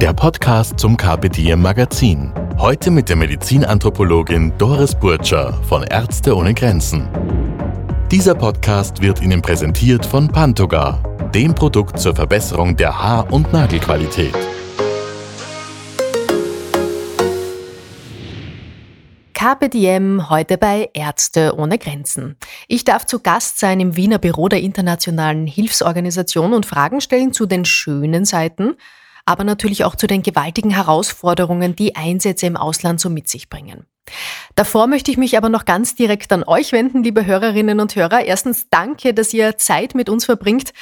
der Podcast zum Diem Magazin. Heute mit der Medizinanthropologin Doris Burtscher von Ärzte ohne Grenzen. Dieser Podcast wird Ihnen präsentiert von Pantogar, dem Produkt zur Verbesserung der Haar- und Nagelqualität. Diem heute bei Ärzte ohne Grenzen. Ich darf zu Gast sein im Wiener Büro der Internationalen Hilfsorganisation und Fragen stellen zu den schönen Seiten aber natürlich auch zu den gewaltigen Herausforderungen, die Einsätze im Ausland so mit sich bringen. Davor möchte ich mich aber noch ganz direkt an euch wenden, liebe Hörerinnen und Hörer. Erstens danke, dass ihr Zeit mit uns verbringt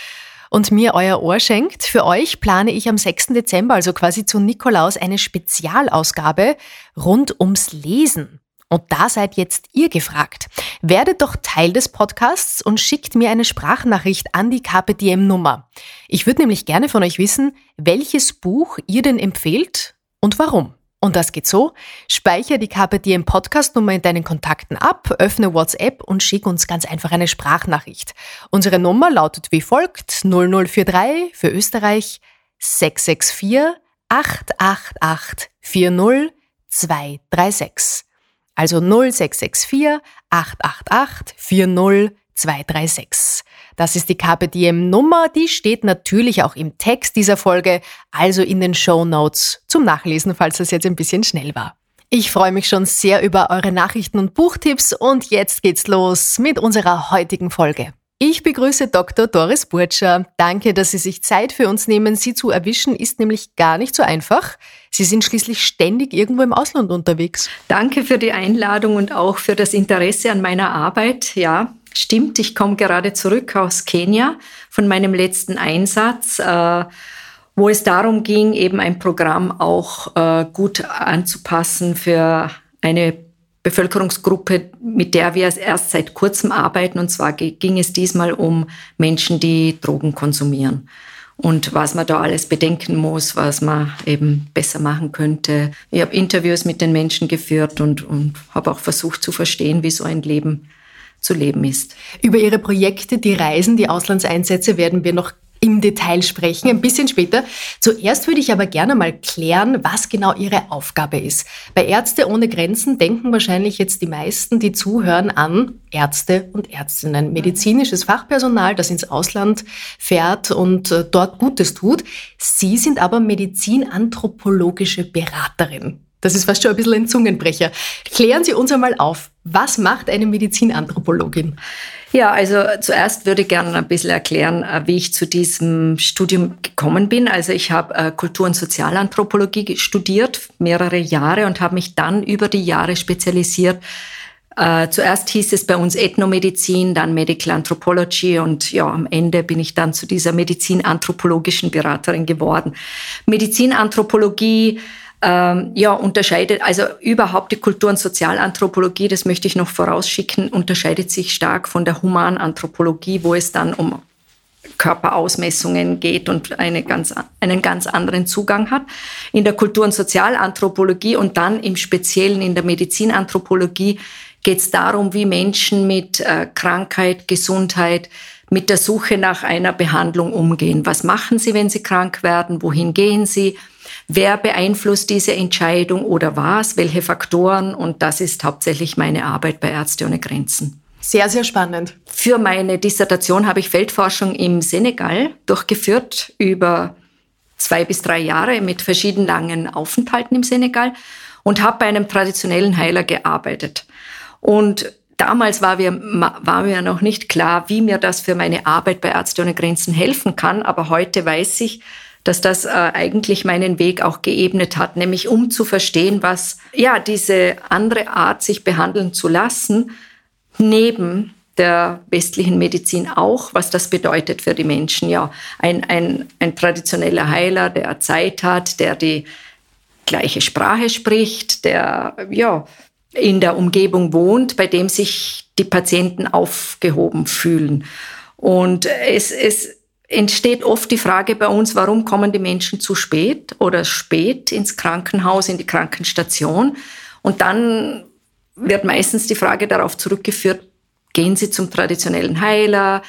und mir euer Ohr schenkt. Für euch plane ich am 6. Dezember, also quasi zu Nikolaus, eine Spezialausgabe rund ums Lesen. Und da seid jetzt ihr gefragt. Werdet doch Teil des Podcasts und schickt mir eine Sprachnachricht an die KPDM Nummer. Ich würde nämlich gerne von euch wissen, welches Buch ihr denn empfehlt und warum. Und das geht so. Speicher die KPDM Podcast Nummer in deinen Kontakten ab, öffne WhatsApp und schick uns ganz einfach eine Sprachnachricht. Unsere Nummer lautet wie folgt 0043 für Österreich 664 888 40 236 also 0664 888 40 236. Das ist die KPDM Nummer, die steht natürlich auch im Text dieser Folge, also in den Show Notes zum Nachlesen, falls das jetzt ein bisschen schnell war. Ich freue mich schon sehr über eure Nachrichten und Buchtipps und jetzt geht's los mit unserer heutigen Folge. Ich begrüße Dr. Doris Burtscher. Danke, dass Sie sich Zeit für uns nehmen. Sie zu erwischen ist nämlich gar nicht so einfach. Sie sind schließlich ständig irgendwo im Ausland unterwegs. Danke für die Einladung und auch für das Interesse an meiner Arbeit. Ja, stimmt. Ich komme gerade zurück aus Kenia von meinem letzten Einsatz. Äh, wo es darum ging, eben ein Programm auch äh, gut anzupassen für eine Bevölkerungsgruppe, mit der wir erst seit kurzem arbeiten. Und zwar ging es diesmal um Menschen, die Drogen konsumieren. Und was man da alles bedenken muss, was man eben besser machen könnte. Ich habe Interviews mit den Menschen geführt und, und habe auch versucht zu verstehen, wie so ein Leben zu leben ist. Über Ihre Projekte, die Reisen, die Auslandseinsätze werden wir noch im Detail sprechen, ein bisschen später. Zuerst würde ich aber gerne mal klären, was genau Ihre Aufgabe ist. Bei Ärzte ohne Grenzen denken wahrscheinlich jetzt die meisten, die zuhören, an Ärzte und Ärztinnen, medizinisches Fachpersonal, das ins Ausland fährt und äh, dort Gutes tut. Sie sind aber medizinanthropologische Beraterin. Das ist fast schon ein bisschen ein Zungenbrecher. Klären Sie uns einmal auf, was macht eine Medizinanthropologin? Ja, also zuerst würde ich gerne ein bisschen erklären, äh, wie ich zu diesem Studium gekommen bin. Also ich habe äh, Kultur- und Sozialanthropologie studiert, mehrere Jahre und habe mich dann über die Jahre spezialisiert. Äh, zuerst hieß es bei uns Ethnomedizin, dann Medical Anthropology und ja, am Ende bin ich dann zu dieser medizinanthropologischen Beraterin geworden. Medizinanthropologie ähm, ja, unterscheidet, also überhaupt die Kultur- und Sozialanthropologie, das möchte ich noch vorausschicken, unterscheidet sich stark von der Humananthropologie, wo es dann um Körperausmessungen geht und eine ganz, einen ganz anderen Zugang hat. In der Kultur- und Sozialanthropologie und dann im Speziellen in der Medizinanthropologie geht es darum, wie Menschen mit äh, Krankheit, Gesundheit, mit der Suche nach einer Behandlung umgehen. Was machen sie, wenn sie krank werden? Wohin gehen sie? Wer beeinflusst diese Entscheidung oder was? Welche Faktoren? Und das ist hauptsächlich meine Arbeit bei Ärzte ohne Grenzen. Sehr, sehr spannend. Für meine Dissertation habe ich Feldforschung im Senegal durchgeführt über zwei bis drei Jahre mit verschiedenen langen Aufenthalten im Senegal und habe bei einem traditionellen Heiler gearbeitet. Und damals war mir, war mir noch nicht klar, wie mir das für meine Arbeit bei Ärzte ohne Grenzen helfen kann. Aber heute weiß ich, dass das äh, eigentlich meinen Weg auch geebnet hat, nämlich um zu verstehen, was ja diese andere Art, sich behandeln zu lassen, neben der westlichen Medizin auch, was das bedeutet für die Menschen. Ja, ein, ein, ein traditioneller Heiler, der Zeit hat, der die gleiche Sprache spricht, der ja in der Umgebung wohnt, bei dem sich die Patienten aufgehoben fühlen. Und es, es entsteht oft die Frage bei uns, warum kommen die Menschen zu spät oder spät ins Krankenhaus, in die Krankenstation? Und dann wird meistens die Frage darauf zurückgeführt, gehen Sie zum traditionellen Heiler?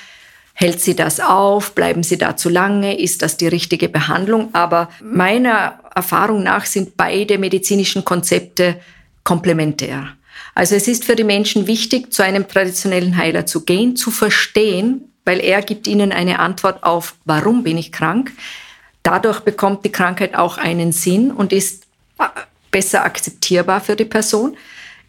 Hält sie das auf? Bleiben sie da zu lange? Ist das die richtige Behandlung? Aber meiner Erfahrung nach sind beide medizinischen Konzepte komplementär. Also es ist für die Menschen wichtig, zu einem traditionellen Heiler zu gehen, zu verstehen, weil er gibt ihnen eine Antwort auf, warum bin ich krank. Dadurch bekommt die Krankheit auch einen Sinn und ist äh, besser akzeptierbar für die Person.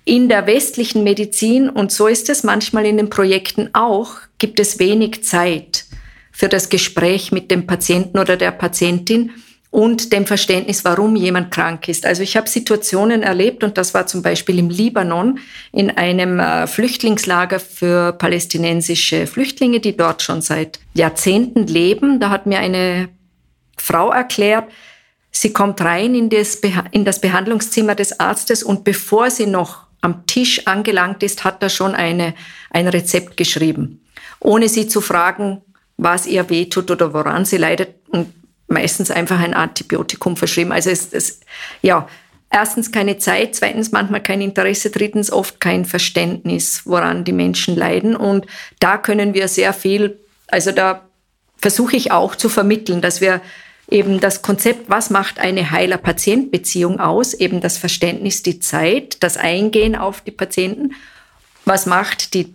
In der westlichen Medizin, und so ist es manchmal in den Projekten auch, gibt es wenig Zeit für das Gespräch mit dem Patienten oder der Patientin und dem Verständnis, warum jemand krank ist. Also ich habe Situationen erlebt, und das war zum Beispiel im Libanon, in einem äh, Flüchtlingslager für palästinensische Flüchtlinge, die dort schon seit Jahrzehnten leben. Da hat mir eine Frau erklärt, sie kommt rein in das, in das Behandlungszimmer des Arztes und bevor sie noch am Tisch angelangt ist, hat er schon eine, ein Rezept geschrieben, ohne sie zu fragen, was ihr wehtut oder woran sie leidet und meistens einfach ein Antibiotikum verschrieben. Also es ist, ja, erstens keine Zeit, zweitens manchmal kein Interesse, drittens oft kein Verständnis, woran die Menschen leiden. Und da können wir sehr viel, also da versuche ich auch zu vermitteln, dass wir eben das Konzept, was macht eine Heiler-Patient-Beziehung aus, eben das Verständnis, die Zeit, das Eingehen auf die Patienten, was macht die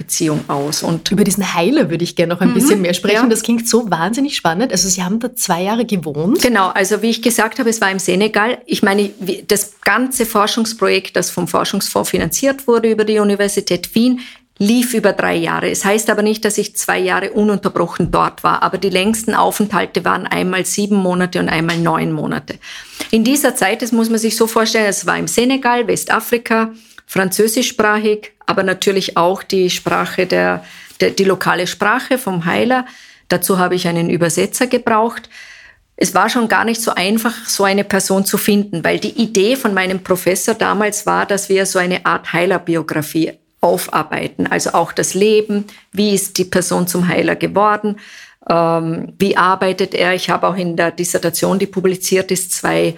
Doktor-Patient-Beziehung aus. Und Über diesen Heiler würde ich gerne noch ein mhm, bisschen mehr sprechen. Ja. Das klingt so wahnsinnig spannend. Also Sie haben da zwei Jahre gewohnt. Genau, also wie ich gesagt habe, es war im Senegal. Ich meine, das ganze Forschungsprojekt, das vom Forschungsfonds finanziert wurde über die Universität Wien, lief über drei Jahre. Es heißt aber nicht, dass ich zwei Jahre ununterbrochen dort war, aber die längsten Aufenthalte waren einmal sieben Monate und einmal neun Monate. In dieser Zeit, das muss man sich so vorstellen, es war im Senegal, Westafrika, französischsprachig, aber natürlich auch die Sprache der, der die lokale Sprache vom Heiler. Dazu habe ich einen Übersetzer gebraucht. Es war schon gar nicht so einfach, so eine Person zu finden, weil die Idee von meinem Professor damals war, dass wir so eine Art Heilerbiografie aufarbeiten. Also auch das Leben, wie ist die Person zum Heiler geworden, ähm, wie arbeitet er. Ich habe auch in der Dissertation, die publiziert ist, zwei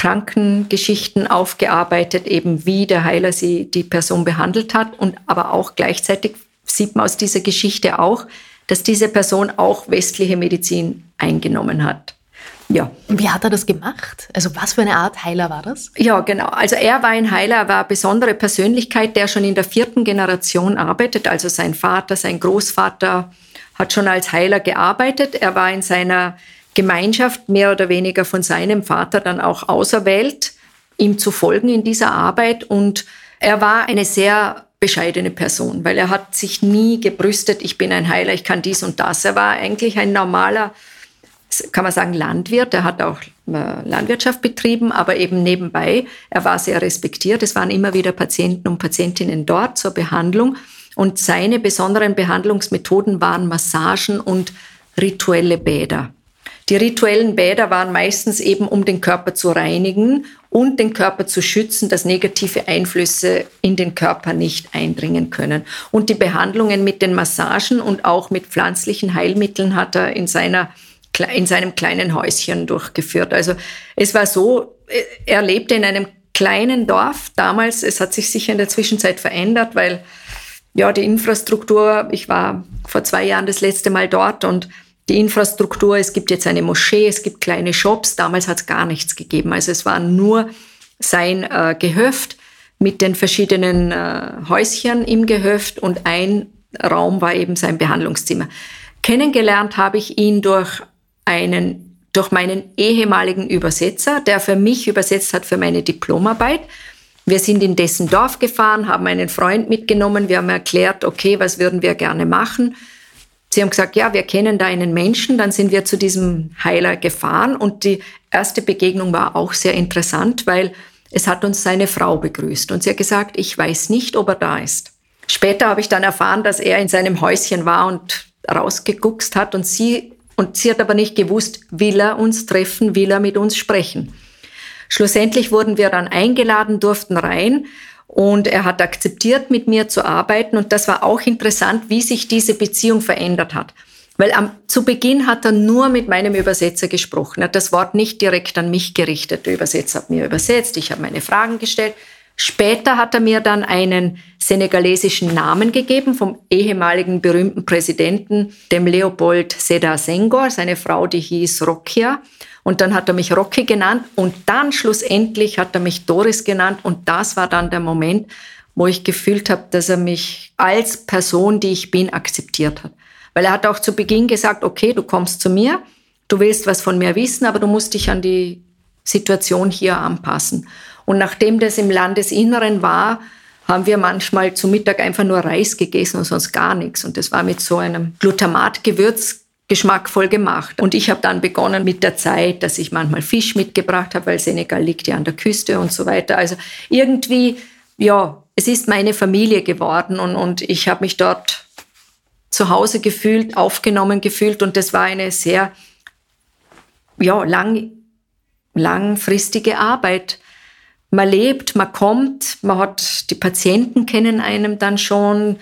Krankengeschichten aufgearbeitet, eben wie der Heiler sie die Person behandelt hat und aber auch gleichzeitig sieht man aus dieser Geschichte auch, dass diese Person auch westliche Medizin eingenommen hat. Ja. Und wie hat er das gemacht? Also was für eine Art Heiler war das? Ja, genau. Also er war ein Heiler, er war eine besondere Persönlichkeit, der schon in der vierten Generation arbeitet. Also sein Vater, sein Großvater hat schon als Heiler gearbeitet. Er war in seiner Gemeinschaft mehr oder weniger von seinem Vater dann auch auserwählt, ihm zu folgen in dieser Arbeit. Und er war eine sehr bescheidene Person, weil er hat sich nie gebrüstet, ich bin ein Heiler, ich kann dies und das. Er war eigentlich ein normaler kann man sagen, Landwirt. Er hat auch äh, Landwirtschaft betrieben, aber eben nebenbei. Er war sehr respektiert. Es waren immer wieder Patienten und Patientinnen dort zur Behandlung. Und seine besonderen Behandlungsmethoden waren Massagen und rituelle Bäder. Die rituellen Bäder waren meistens eben, um den Körper zu reinigen und den Körper zu schützen, dass negative Einflüsse in den Körper nicht eindringen können. Und die Behandlungen mit den Massagen und auch mit pflanzlichen Heilmitteln hat er in seiner in seinem kleinen Häuschen durchgeführt. Also es war so, äh, er lebte in einem kleinen Dorf damals. Es hat sich sicher in der Zwischenzeit verändert, weil ja die Infrastruktur, ich war vor zwei Jahren das letzte Mal dort und die Infrastruktur, es gibt jetzt eine Moschee, es gibt kleine Shops. Damals hat es gar nichts gegeben. Also es war nur sein äh, Gehöft mit den verschiedenen äh, Häuschen im Gehöft und ein Raum war eben sein Behandlungszimmer. Kennengelernt habe ich ihn durch einen durch meinen ehemaligen Übersetzer, der für mich übersetzt hat für meine Diplomarbeit. Wir sind in dessen Dorf gefahren, haben einen Freund mitgenommen, wir haben erklärt, okay, was würden wir gerne machen. Sie haben gesagt, ja, wir kennen da einen Menschen, dann sind wir zu diesem Heiler gefahren. Und die erste Begegnung war auch sehr interessant, weil es hat uns seine Frau begrüßt. Und sie hat gesagt, ich weiß nicht, ob er da ist. Später habe ich dann erfahren, dass er in seinem Häuschen war und rausgeguckst hat. Und sie und sie hat aber nicht gewusst, will er uns treffen, will er mit uns sprechen. Schlussendlich wurden wir dann eingeladen, durften rein und er hat akzeptiert, mit mir zu arbeiten. Und das war auch interessant, wie sich diese Beziehung verändert hat. Weil am, zu Beginn hat er nur mit meinem Übersetzer gesprochen. Er hat das Wort nicht direkt an mich gerichtet. Der Übersetzer hat mir übersetzt, ich habe meine Fragen gestellt. Später hat er mir dann einen senegalesischen Namen gegeben vom ehemaligen berühmten Präsidenten, dem Leopold Sedar Senghor. Seine Frau, die hieß Rokia. Und dann hat er mich Rocky genannt und dann schlussendlich hat er mich Doris genannt und das war dann der Moment, wo ich gefühlt habe, dass er mich als Person, die ich bin, akzeptiert hat. Weil er hat auch zu Beginn gesagt, okay, du kommst zu mir, du willst was von mir wissen, aber du musst dich an die Situation hier anpassen. Und nachdem das im Landesinneren war, haben wir manchmal zu Mittag einfach nur Reis gegessen und sonst gar nichts. Und das war mit so einem Glutamatgewürz geschmackvoll gemacht. Und ich habe dann begonnen mit der Zeit, dass ich manchmal Fisch mitgebracht habe, weil Senegal liegt ja an der Küste und so weiter. Also irgendwie, ja, es ist meine Familie geworden und, und ich habe mich dort zu Hause gefühlt, aufgenommen gefühlt und das war eine sehr ja, lang, langfristige Arbeit. Man lebt, man kommt, man hat, die Patienten kennen einem dann schon,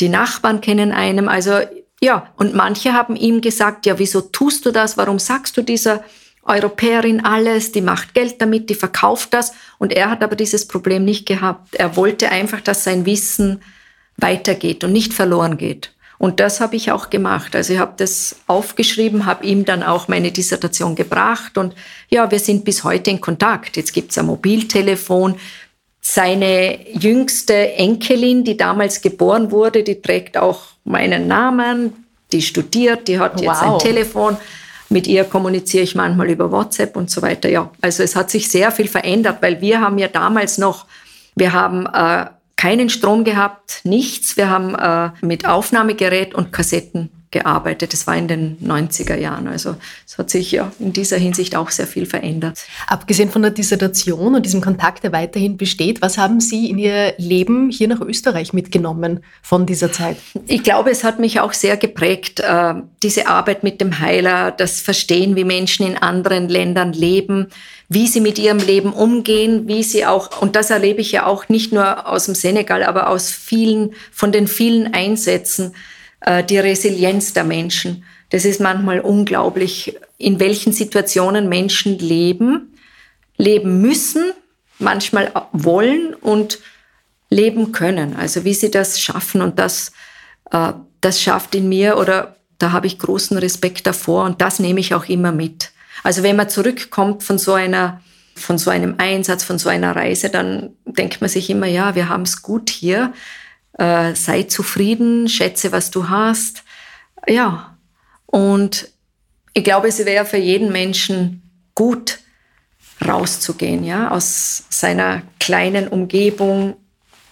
die Nachbarn kennen einem. Also ja, und manche haben ihm gesagt, ja, wieso tust du das? Warum sagst du dieser Europäerin alles? Die macht Geld damit, die verkauft das. Und er hat aber dieses Problem nicht gehabt. Er wollte einfach, dass sein Wissen weitergeht und nicht verloren geht. Und das habe ich auch gemacht. Also ich habe das aufgeschrieben, habe ihm dann auch meine Dissertation gebracht und ja, wir sind bis heute in Kontakt. Jetzt gibt es ein Mobiltelefon. Seine jüngste Enkelin, die damals geboren wurde, die trägt auch meinen Namen, die studiert, die hat jetzt wow. ein Telefon. Mit ihr kommuniziere ich manchmal über WhatsApp und so weiter. Ja, also es hat sich sehr viel verändert, weil wir haben ja damals noch, wir haben äh, keinen Strom gehabt, nichts. Wir haben äh, mit Aufnahmegerät und Kassetten gearbeitet. Das war in den 90er Jahren. Also es hat sich ja in dieser Hinsicht auch sehr viel verändert. Abgesehen von der Dissertation und diesem Kontakt, der weiterhin besteht, was haben Sie in Ihr Leben hier nach Österreich mitgenommen von dieser Zeit? Ich glaube, es hat mich auch sehr geprägt, äh, diese Arbeit mit dem Heiler, das Verstehen, wie Menschen in anderen Ländern leben, wie sie mit ihrem Leben umgehen, wie sie auch, und das erlebe ich ja auch nicht nur aus dem Senegal, aber aus vielen, von den vielen Einsätzen, die Resilienz der Menschen. Das ist manchmal unglaublich, in welchen Situationen Menschen leben, leben müssen, manchmal wollen und leben können. Also wie sie das schaffen und das, äh, das schafft in mir oder da habe ich großen Respekt davor und das nehme ich auch immer mit. Also wenn man zurückkommt von so einer von so einem Einsatz, von so einer Reise, dann denkt man sich immer, ja, wir haben es gut hier äh, sei zufrieden, schätze, was du hast. Ja, und ich glaube, es wäre für jeden Menschen gut, rauszugehen, ja, aus seiner kleinen Umgebung,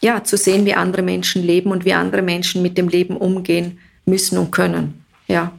ja, zu sehen, wie andere Menschen leben und wie andere Menschen mit dem Leben umgehen müssen und können, ja.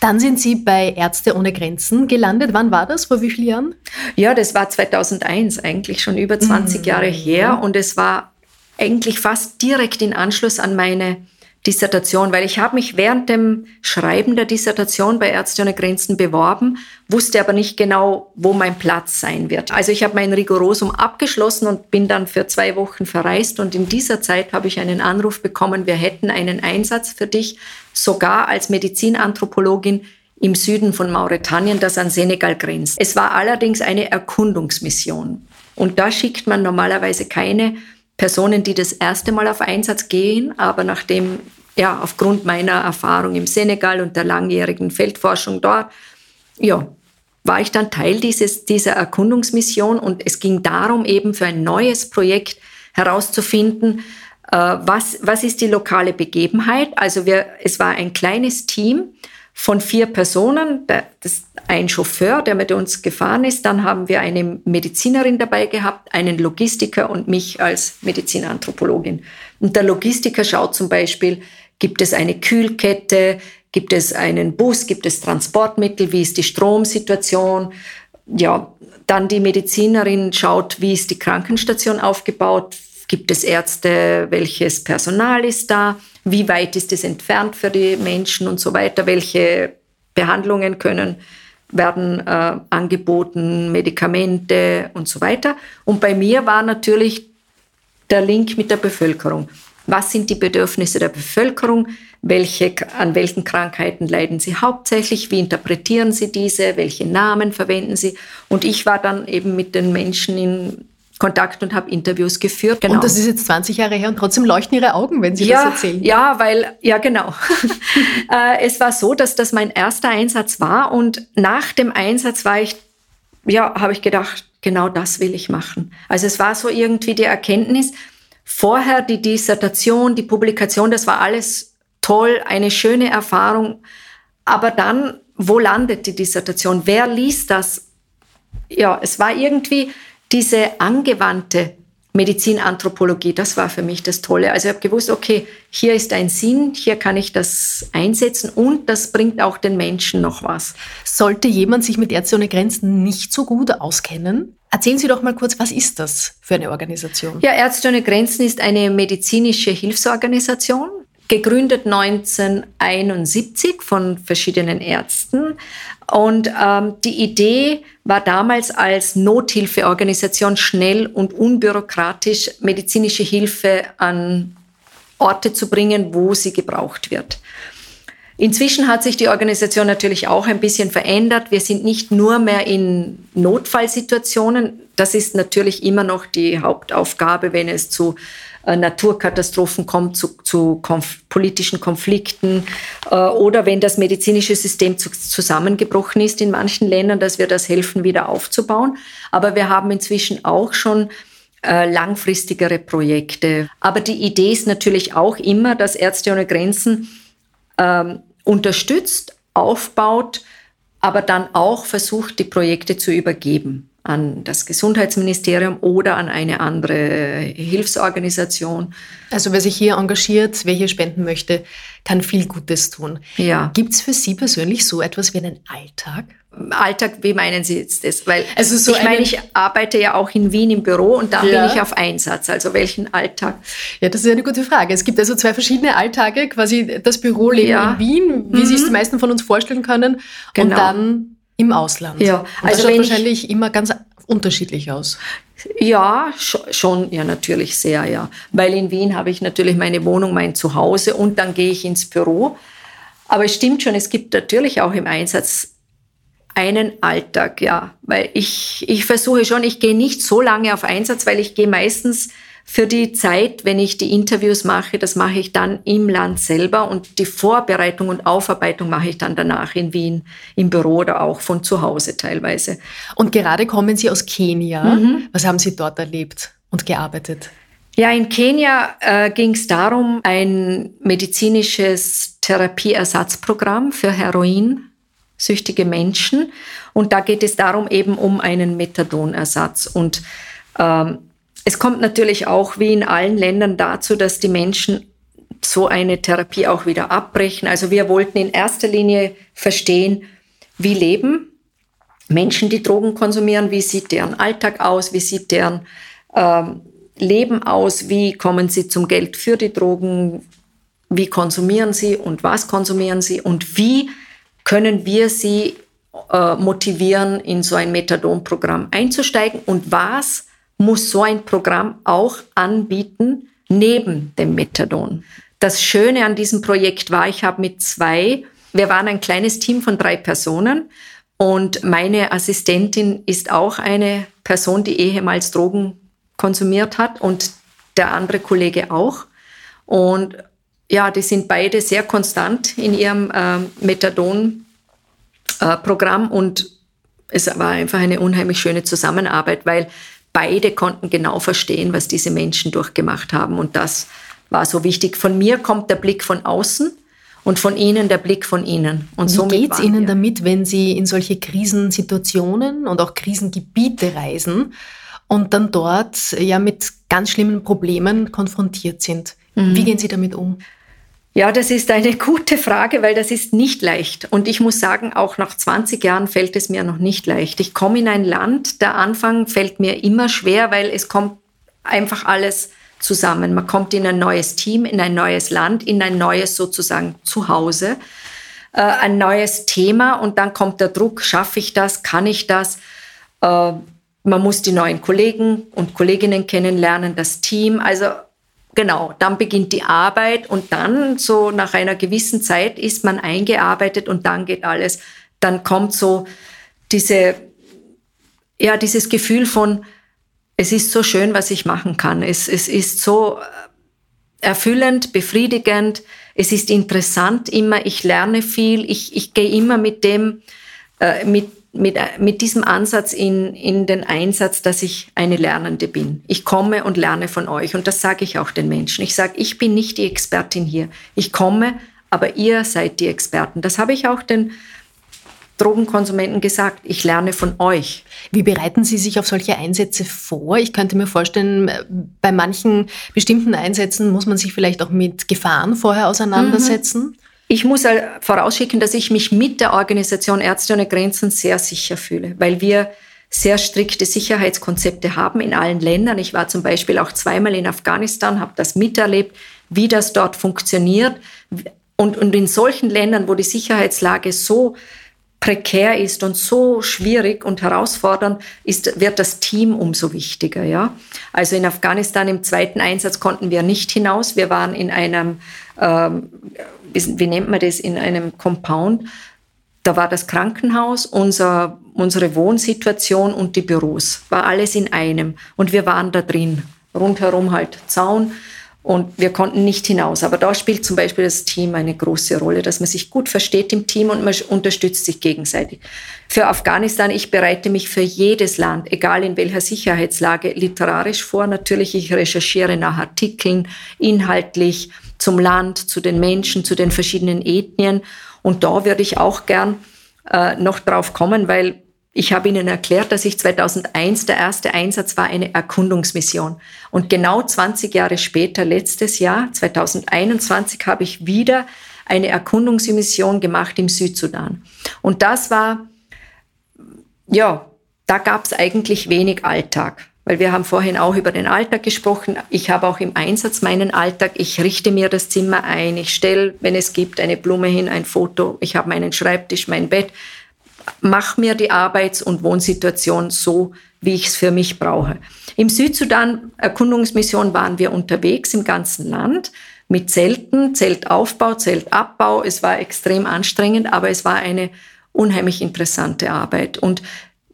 Dann sind Sie bei Ärzte ohne Grenzen gelandet. Wann war das? Vor wie vielen Jahren? Ja, das war 2001, eigentlich schon über 20 mhm. Jahre her. Und es war eigentlich fast direkt in Anschluss an meine Dissertation, weil ich habe mich während dem Schreiben der Dissertation bei Ärzte ohne Grenzen beworben, wusste aber nicht genau, wo mein Platz sein wird. Also ich habe mein Rigorosum abgeschlossen und bin dann für zwei Wochen verreist und in dieser Zeit habe ich einen Anruf bekommen, wir hätten einen Einsatz für dich, sogar als Medizinanthropologin im Süden von Mauretanien, das an Senegal grenzt. Es war allerdings eine Erkundungsmission und da schickt man normalerweise keine Personen, die das erste Mal auf Einsatz gehen, aber nachdem, ja, aufgrund meiner Erfahrung im Senegal und der langjährigen Feldforschung dort, ja, war ich dann Teil dieses, dieser Erkundungsmission und es ging darum, eben für ein neues Projekt herauszufinden, äh, was, was ist die lokale Begebenheit. Also wir, es war ein kleines Team von vier Personen, das ein Chauffeur, der mit uns gefahren ist. Dann haben wir eine Medizinerin dabei gehabt, einen Logistiker und mich als Medizinanthropologin. Und der Logistiker schaut zum Beispiel, gibt es eine Kühlkette, gibt es einen Bus, gibt es Transportmittel, wie ist die Stromsituation. Ja, dann die Medizinerin schaut, wie ist die Krankenstation aufgebaut, gibt es Ärzte, welches Personal ist da wie weit ist es entfernt für die Menschen und so weiter, welche Behandlungen können werden äh, angeboten, Medikamente und so weiter. Und bei mir war natürlich der Link mit der Bevölkerung. Was sind die Bedürfnisse der Bevölkerung? Welche, an welchen Krankheiten leiden sie hauptsächlich? Wie interpretieren sie diese? Welche Namen verwenden sie? Und ich war dann eben mit den Menschen in Kontakt und habe Interviews geführt. Genau. Und das ist jetzt 20 Jahre her und trotzdem leuchten Ihre Augen, wenn Sie ja, das erzählen. Ja, weil, ja genau. Äh, es war so, dass das mein erster Einsatz war und nach dem Einsatz war ich, ja, habe ich gedacht, genau das will ich machen. Also es war so irgendwie die Erkenntnis, vorher die Dissertation, die Publikation, das war alles toll, eine schöne Erfahrung. Aber dann, wo landet die Dissertation? Wer liest das? Ja, es war irgendwie diese angewandte Medizinanthropologie, das war für mich das Tolle. Also ich habe gewusst, okay, hier ist ein Sinn, hier kann ich das einsetzen und das bringt auch den Menschen noch was. Sollte jemand sich mit Ärzte ohne Grenzen nicht so gut auskennen? Erzählen Sie doch mal kurz, was ist das für eine Organisation? Ja, Ärzte ohne Grenzen ist eine medizinische Hilfsorganisation gegründet 1971 von verschiedenen Ärzten. Und ähm, die Idee war damals als Nothilfeorganisation schnell und unbürokratisch medizinische Hilfe an Orte zu bringen, wo sie gebraucht wird. Inzwischen hat sich die Organisation natürlich auch ein bisschen verändert. Wir sind nicht nur mehr in Notfallsituationen. Das ist natürlich immer noch die Hauptaufgabe, wenn es zu äh, Naturkatastrophen kommt, zu, zu konf politischen Konflikten äh, oder wenn das medizinische System zu, zusammengebrochen ist in manchen Ländern, dass wir das helfen, wieder aufzubauen. Aber wir haben inzwischen auch schon äh, langfristigere Projekte. Aber die Idee ist natürlich auch immer, dass Ärzte ohne Grenzen ähm, unterstützt, aufbaut, aber dann auch versucht, die Projekte zu übergeben an das Gesundheitsministerium oder an eine andere Hilfsorganisation. Also wer sich hier engagiert, wer hier spenden möchte, kann viel Gutes tun. Ja. Gibt es für Sie persönlich so etwas wie einen Alltag? Alltag, wie meinen Sie jetzt das? Weil also so ich meine, ich arbeite ja auch in Wien im Büro und da ja. bin ich auf Einsatz. Also welchen Alltag? Ja, das ist eine gute Frage. Es gibt also zwei verschiedene Alltage, quasi das Büroleben ja. in Wien, wie mhm. sich die meisten von uns vorstellen können, genau. und dann im Ausland. Ja, und also das schaut wahrscheinlich immer ganz unterschiedlich aus. Ja, schon, ja, natürlich sehr, ja. Weil in Wien habe ich natürlich meine Wohnung, mein Zuhause und dann gehe ich ins Büro. Aber es stimmt schon, es gibt natürlich auch im Einsatz einen Alltag, ja. Weil ich, ich versuche schon, ich gehe nicht so lange auf Einsatz, weil ich gehe meistens für die Zeit, wenn ich die Interviews mache, das mache ich dann im Land selber und die Vorbereitung und Aufarbeitung mache ich dann danach in Wien im Büro oder auch von zu Hause teilweise. Und gerade kommen Sie aus Kenia. Mhm. Was haben Sie dort erlebt und gearbeitet? Ja, in Kenia äh, ging es darum, ein medizinisches Therapieersatzprogramm für Heroinsüchtige Menschen. Und da geht es darum eben um einen Methadonersatz. Und ähm, es kommt natürlich auch wie in allen Ländern dazu, dass die Menschen so eine Therapie auch wieder abbrechen. Also wir wollten in erster Linie verstehen, wie leben Menschen, die Drogen konsumieren, wie sieht deren Alltag aus, wie sieht deren ähm, Leben aus, wie kommen sie zum Geld für die Drogen, wie konsumieren sie und was konsumieren sie und wie können wir sie äh, motivieren, in so ein Methadon-Programm einzusteigen und was muss so ein Programm auch anbieten neben dem Methadon. Das Schöne an diesem Projekt war, ich habe mit zwei, wir waren ein kleines Team von drei Personen und meine Assistentin ist auch eine Person, die ehemals Drogen konsumiert hat und der andere Kollege auch. Und ja, die sind beide sehr konstant in ihrem äh, Methadon-Programm äh, und es war einfach eine unheimlich schöne Zusammenarbeit, weil beide konnten genau verstehen, was diese Menschen durchgemacht haben. Und das war so wichtig. Von mir kommt der Blick von außen und von Ihnen der Blick von Ihnen. Und Wie geht es Ihnen wir. damit, wenn Sie in solche Krisensituationen und auch Krisengebiete reisen und dann dort ja mit ganz schlimmen Problemen konfrontiert sind? Mhm. Wie gehen Sie damit um? Ja, das ist eine gute Frage, weil das ist nicht leicht. Und ich muss sagen, auch nach 20 Jahren fällt es mir noch nicht leicht. Ich komme in ein Land, der Anfang fällt mir immer schwer, weil es kommt einfach alles zusammen. Man kommt in ein neues Team, in ein neues Land, in ein neues sozusagen Zuhause. äh, ein neues Thema und dann kommt der Druck, schaffe ich das, kann ich das? Äh, man muss die neuen Kollegen und Kolleginnen kennenlernen, das Team. Also genau, dann beginnt die Arbeit und dann so nach einer gewissen Zeit ist man eingearbeitet und dann geht alles. Dann kommt so diese, ja, dieses Gefühl von, es ist so schön, was ich machen kann. Es, es ist so erfüllend, befriedigend. Es ist interessant immer. Ich lerne viel. Ich, ich gehe immer mit dem, äh, mit mit, mit diesem Ansatz in, in den Einsatz, dass ich eine Lernende bin. Ich komme und lerne von euch und das sage ich auch den Menschen. Ich sage, ich bin nicht die Expertin hier. Ich komme, aber ihr seid die Experten. Das habe ich auch den Drogenkonsumenten gesagt. Ich lerne von euch. Wie bereiten Sie sich auf solche Einsätze vor? Ich könnte mir vorstellen, bei manchen bestimmten Einsätzen muss man sich vielleicht auch mit Gefahren vorher auseinandersetzen. Mhm. Ich muss vorausschicken, dass ich mich mit der Organisation Ärzte ohne Grenzen sehr sicher fühle, weil wir sehr strikte Sicherheitskonzepte haben in allen Ländern. Ich war zum Beispiel auch zweimal in Afghanistan, habe das miterlebt, wie das dort funktioniert. Und, und in solchen Ländern, wo die Sicherheitslage so prekär ist und so schwierig und herausfordernd, ist, wird das Team umso wichtiger. Ja? Also in Afghanistan im zweiten Einsatz konnten wir nicht hinaus. Wir waren in einem ähm, wie nennt man das, in einem Compound. Da war das Krankenhaus, unser, unsere Wohnsituation und die Büros. War alles in einem. Und wir waren da drin. Rundherum halt Zaun. Und wir konnten nicht hinaus. Aber da spielt zum Beispiel das Team eine große Rolle, dass man sich gut versteht im Team und man unterstützt sich gegenseitig. Für Afghanistan, ich bereite mich für jedes Land, egal in welcher Sicherheitslage, literarisch vor. Natürlich, ich recherchiere nach Artikeln, inhaltlich zum Land, zu den Menschen, zu den verschiedenen Ethnien. Und da würde ich auch gern äh, noch drauf kommen, weil ich habe Ihnen erklärt, dass ich 2001 der erste Einsatz war, eine Erkundungsmission. Und genau 20 Jahre später, letztes Jahr, 2021, habe ich wieder eine Erkundungsmission gemacht im Südsudan. Und das war, ja, da gab es eigentlich wenig Alltag weil wir haben vorhin auch über den Alltag gesprochen. Ich habe auch im Einsatz meinen Alltag. Ich richte mir das Zimmer ein. Ich stelle, wenn es gibt, eine Blume hin, ein Foto. Ich habe meinen Schreibtisch, mein Bett. Mach mir die Arbeits- und Wohnsituation so, wie ich es für mich brauche. Im Südsudan Erkundungsmission waren wir unterwegs im ganzen Land mit Zelten, Zeltaufbau, Zeltabbau. Es war extrem anstrengend, aber es war eine unheimlich interessante Arbeit. Und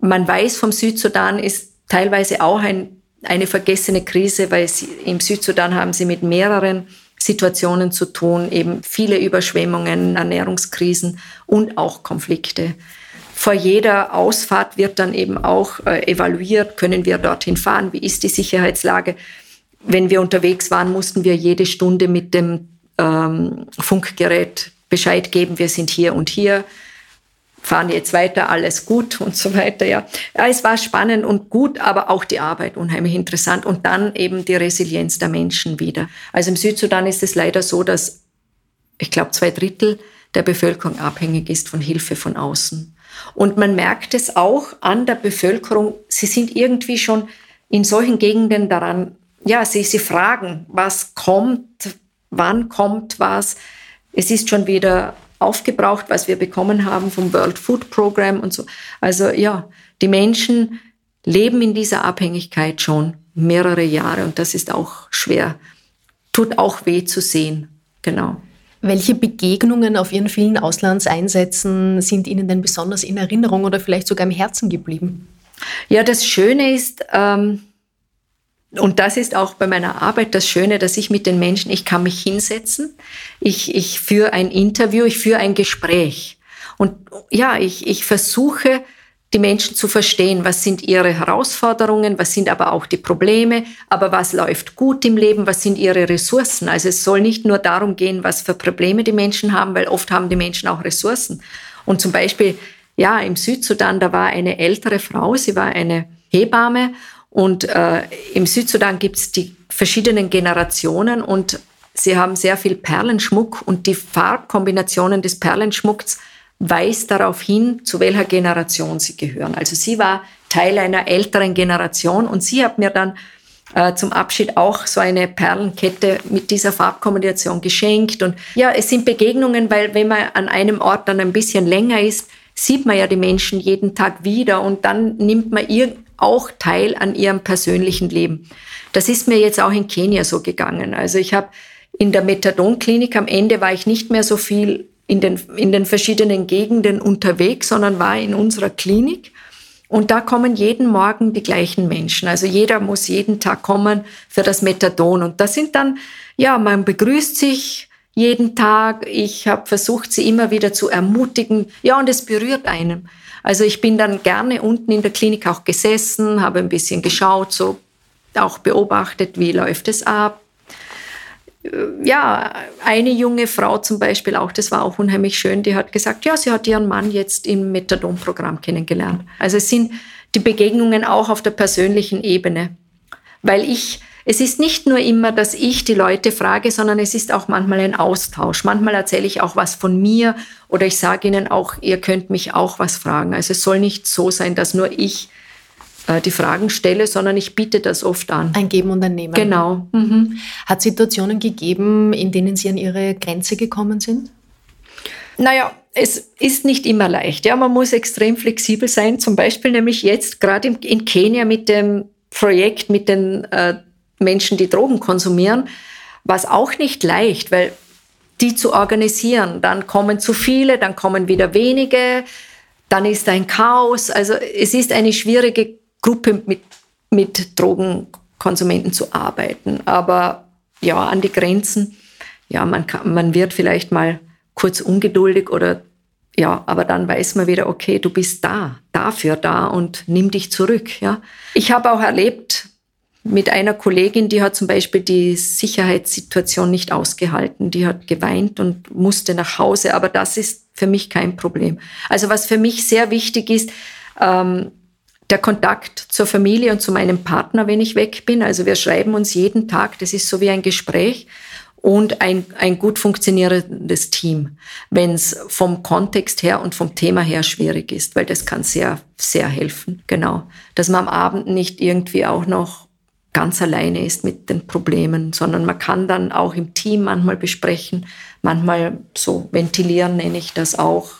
man weiß vom Südsudan ist teilweise auch ein, eine vergessene Krise, weil sie, im Südsudan haben sie mit mehreren Situationen zu tun, eben viele Überschwemmungen, Ernährungskrisen und auch Konflikte. Vor jeder Ausfahrt wird dann eben auch äh, evaluiert, können wir dorthin fahren, wie ist die Sicherheitslage. Wenn wir unterwegs waren, mussten wir jede Stunde mit dem ähm, Funkgerät Bescheid geben, wir sind hier und hier fahren jetzt weiter, alles gut und so weiter. Ja. ja, es war spannend und gut, aber auch die Arbeit unheimlich interessant und dann eben die Resilienz der Menschen wieder. Also im Südsudan ist es leider so, dass ich glaube zwei Drittel der Bevölkerung abhängig ist von Hilfe von außen. Und man merkt es auch an der Bevölkerung, sie sind irgendwie schon in solchen Gegenden daran, ja, sie, sie fragen, was kommt, wann kommt was. Es ist schon wieder aufgebraucht, was wir bekommen haben vom World Food Program und so. Also ja, die Menschen leben in dieser Abhängigkeit schon mehrere Jahre und das ist auch schwer. Tut auch weh zu sehen. Genau. Welche Begegnungen auf Ihren vielen Auslandseinsätzen sind Ihnen denn besonders in Erinnerung oder vielleicht sogar im Herzen geblieben? Ja, das Schöne ist, ähm, und das ist auch bei meiner Arbeit das Schöne, dass ich mit den Menschen, ich kann mich hinsetzen, ich, ich führe ein Interview, ich führe ein Gespräch. Und ja, ich, ich versuche, die Menschen zu verstehen, was sind ihre Herausforderungen, was sind aber auch die Probleme, aber was läuft gut im Leben, was sind ihre Ressourcen. Also es soll nicht nur darum gehen, was für Probleme die Menschen haben, weil oft haben die Menschen auch Ressourcen. Und zum Beispiel, ja, im Südsudan, da war eine ältere Frau, sie war eine Hebamme und äh, im Südsudan gibt es die verschiedenen Generationen und sie haben sehr viel Perlenschmuck und die Farbkombinationen des Perlenschmucks weist darauf hin, zu welcher Generation sie gehören. Also sie war Teil einer älteren Generation und sie hat mir dann äh, zum Abschied auch so eine Perlenkette mit dieser Farbkombination geschenkt. Und ja, es sind Begegnungen, weil wenn man an einem Ort dann ein bisschen länger ist, sieht man ja die Menschen jeden Tag wieder und dann nimmt man ihr auch teil an ihrem persönlichen Leben. Das ist mir jetzt auch in Kenia so gegangen. Also ich habe in der Methadonklinik am Ende war ich nicht mehr so viel in den, in den verschiedenen Gegenden unterwegs, sondern war in unserer Klinik. Und da kommen jeden Morgen die gleichen Menschen. Also jeder muss jeden Tag kommen für das Methadon. Und das sind dann, ja, man begrüßt sich jeden Tag. Ich habe versucht, sie immer wieder zu ermutigen. Ja, und es berührt einen. Also ich bin dann gerne unten in der Klinik auch gesessen, habe ein bisschen geschaut, so auch beobachtet, wie läuft es ab. Äh, ja, eine junge Frau zum Beispiel auch, das war auch unheimlich schön, die hat gesagt, ja, sie hat ihren Mann jetzt im Methadon-Programm kennengelernt. Also es sind die Begegnungen auch auf der persönlichen Ebene. Weil ich, es ist nicht nur immer, dass ich die Leute frage, sondern es ist auch manchmal ein Austausch. Manchmal erzähle ich auch was von mir oder ich sage ihnen auch, ihr könnt mich auch was fragen. Also es soll nicht so sein, dass nur ich die Fragen stelle, sondern ich biete das oft an. Ein Geben und ein Nehmen. Genau. Mhm. Hat es Situationen gegeben, in denen Sie an Ihre Grenze gekommen sind? Naja, es ist nicht immer leicht. Ja, man muss extrem flexibel sein. Zum Beispiel nämlich jetzt gerade in Kenia mit dem Projekt mit den äh, Menschen, die Drogen konsumieren, war es auch nicht leicht, weil die zu organisieren, dann kommen zu viele, dann kommen wieder wenige, dann ist ein Chaos. Also es ist eine schwierige Gruppe mit, mit Drogenkonsumenten zu arbeiten. Aber ja, an die Grenzen, ja, man, kann, man wird vielleicht mal kurz ungeduldig oder ja, aber dann weiß man wieder, okay, du bist da, dafür da und nimm dich zurück. Ja. Ich habe auch erlebt mit einer Kollegin, die hat zum Beispiel die Sicherheitssituation nicht ausgehalten. Die hat geweint und musste nach Hause, aber das ist für mich kein Problem. Also was für mich sehr wichtig ist, ähm, der Kontakt zur Familie und zu meinem Partner, wenn ich weg bin. Also wir schreiben uns jeden Tag, das ist so wie ein Gespräch und ein, ein gut funktionierendes Team, wenn es vom Kontext her und vom Thema her schwierig ist, weil das kann sehr, sehr helfen, genau. Dass man am Abend nicht irgendwie auch noch ganz alleine ist mit den Problemen, sondern man kann dann auch im Team manchmal besprechen, manchmal so ventilieren nenne ich das auch.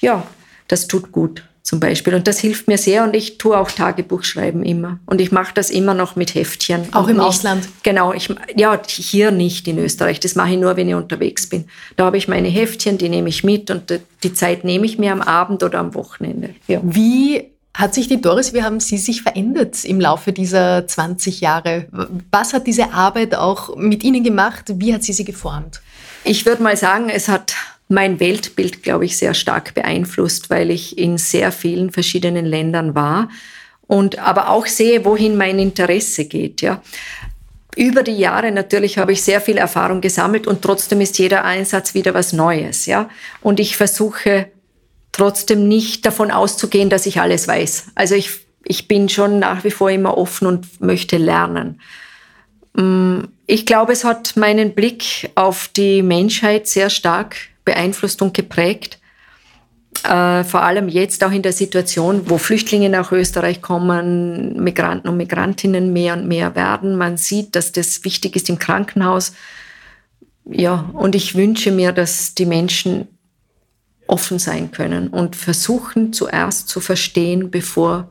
Ja, das tut gut zum Beispiel. Und das hilft mir sehr und ich tue auch Tagebuch schreiben immer. Und ich mache das immer noch mit Heftchen. Auch im nicht, Ausland? Genau, ich, ja, hier nicht in Österreich. Das mache ich nur, wenn ich unterwegs bin. Da habe ich meine Heftchen, die nehme ich mit und die Zeit nehme ich mir am Abend oder am Wochenende. Ja. Wie hat sich die Doris, wie haben Sie sich verändert im Laufe dieser 20 Jahre? Was hat diese Arbeit auch mit Ihnen gemacht? Wie hat sie sie geformt? Ich würde mal sagen, es hat mein Weltbild, glaube ich, sehr stark beeinflusst, weil ich in sehr vielen verschiedenen Ländern war und aber auch sehe, wohin mein Interesse geht, ja. Über die Jahre natürlich habe ich sehr viel Erfahrung gesammelt und trotzdem ist jeder Einsatz wieder was Neues, ja. Und ich versuche trotzdem nicht davon auszugehen, dass ich alles weiß. Also ich, ich bin schon nach wie vor immer offen und möchte lernen. Mm, ich glaube, es hat meinen Blick auf die Menschheit sehr stark beeinflusst und geprägt. Äh, vor allem jetzt auch in der Situation, wo Flüchtlinge nach Österreich kommen, Migranten und Migrantinnen mehr und mehr werden. Man sieht, dass das wichtig ist im Krankenhaus. Ja, und ich wünsche mir, dass die Menschen offen sein können und versuchen zuerst zu verstehen, bevor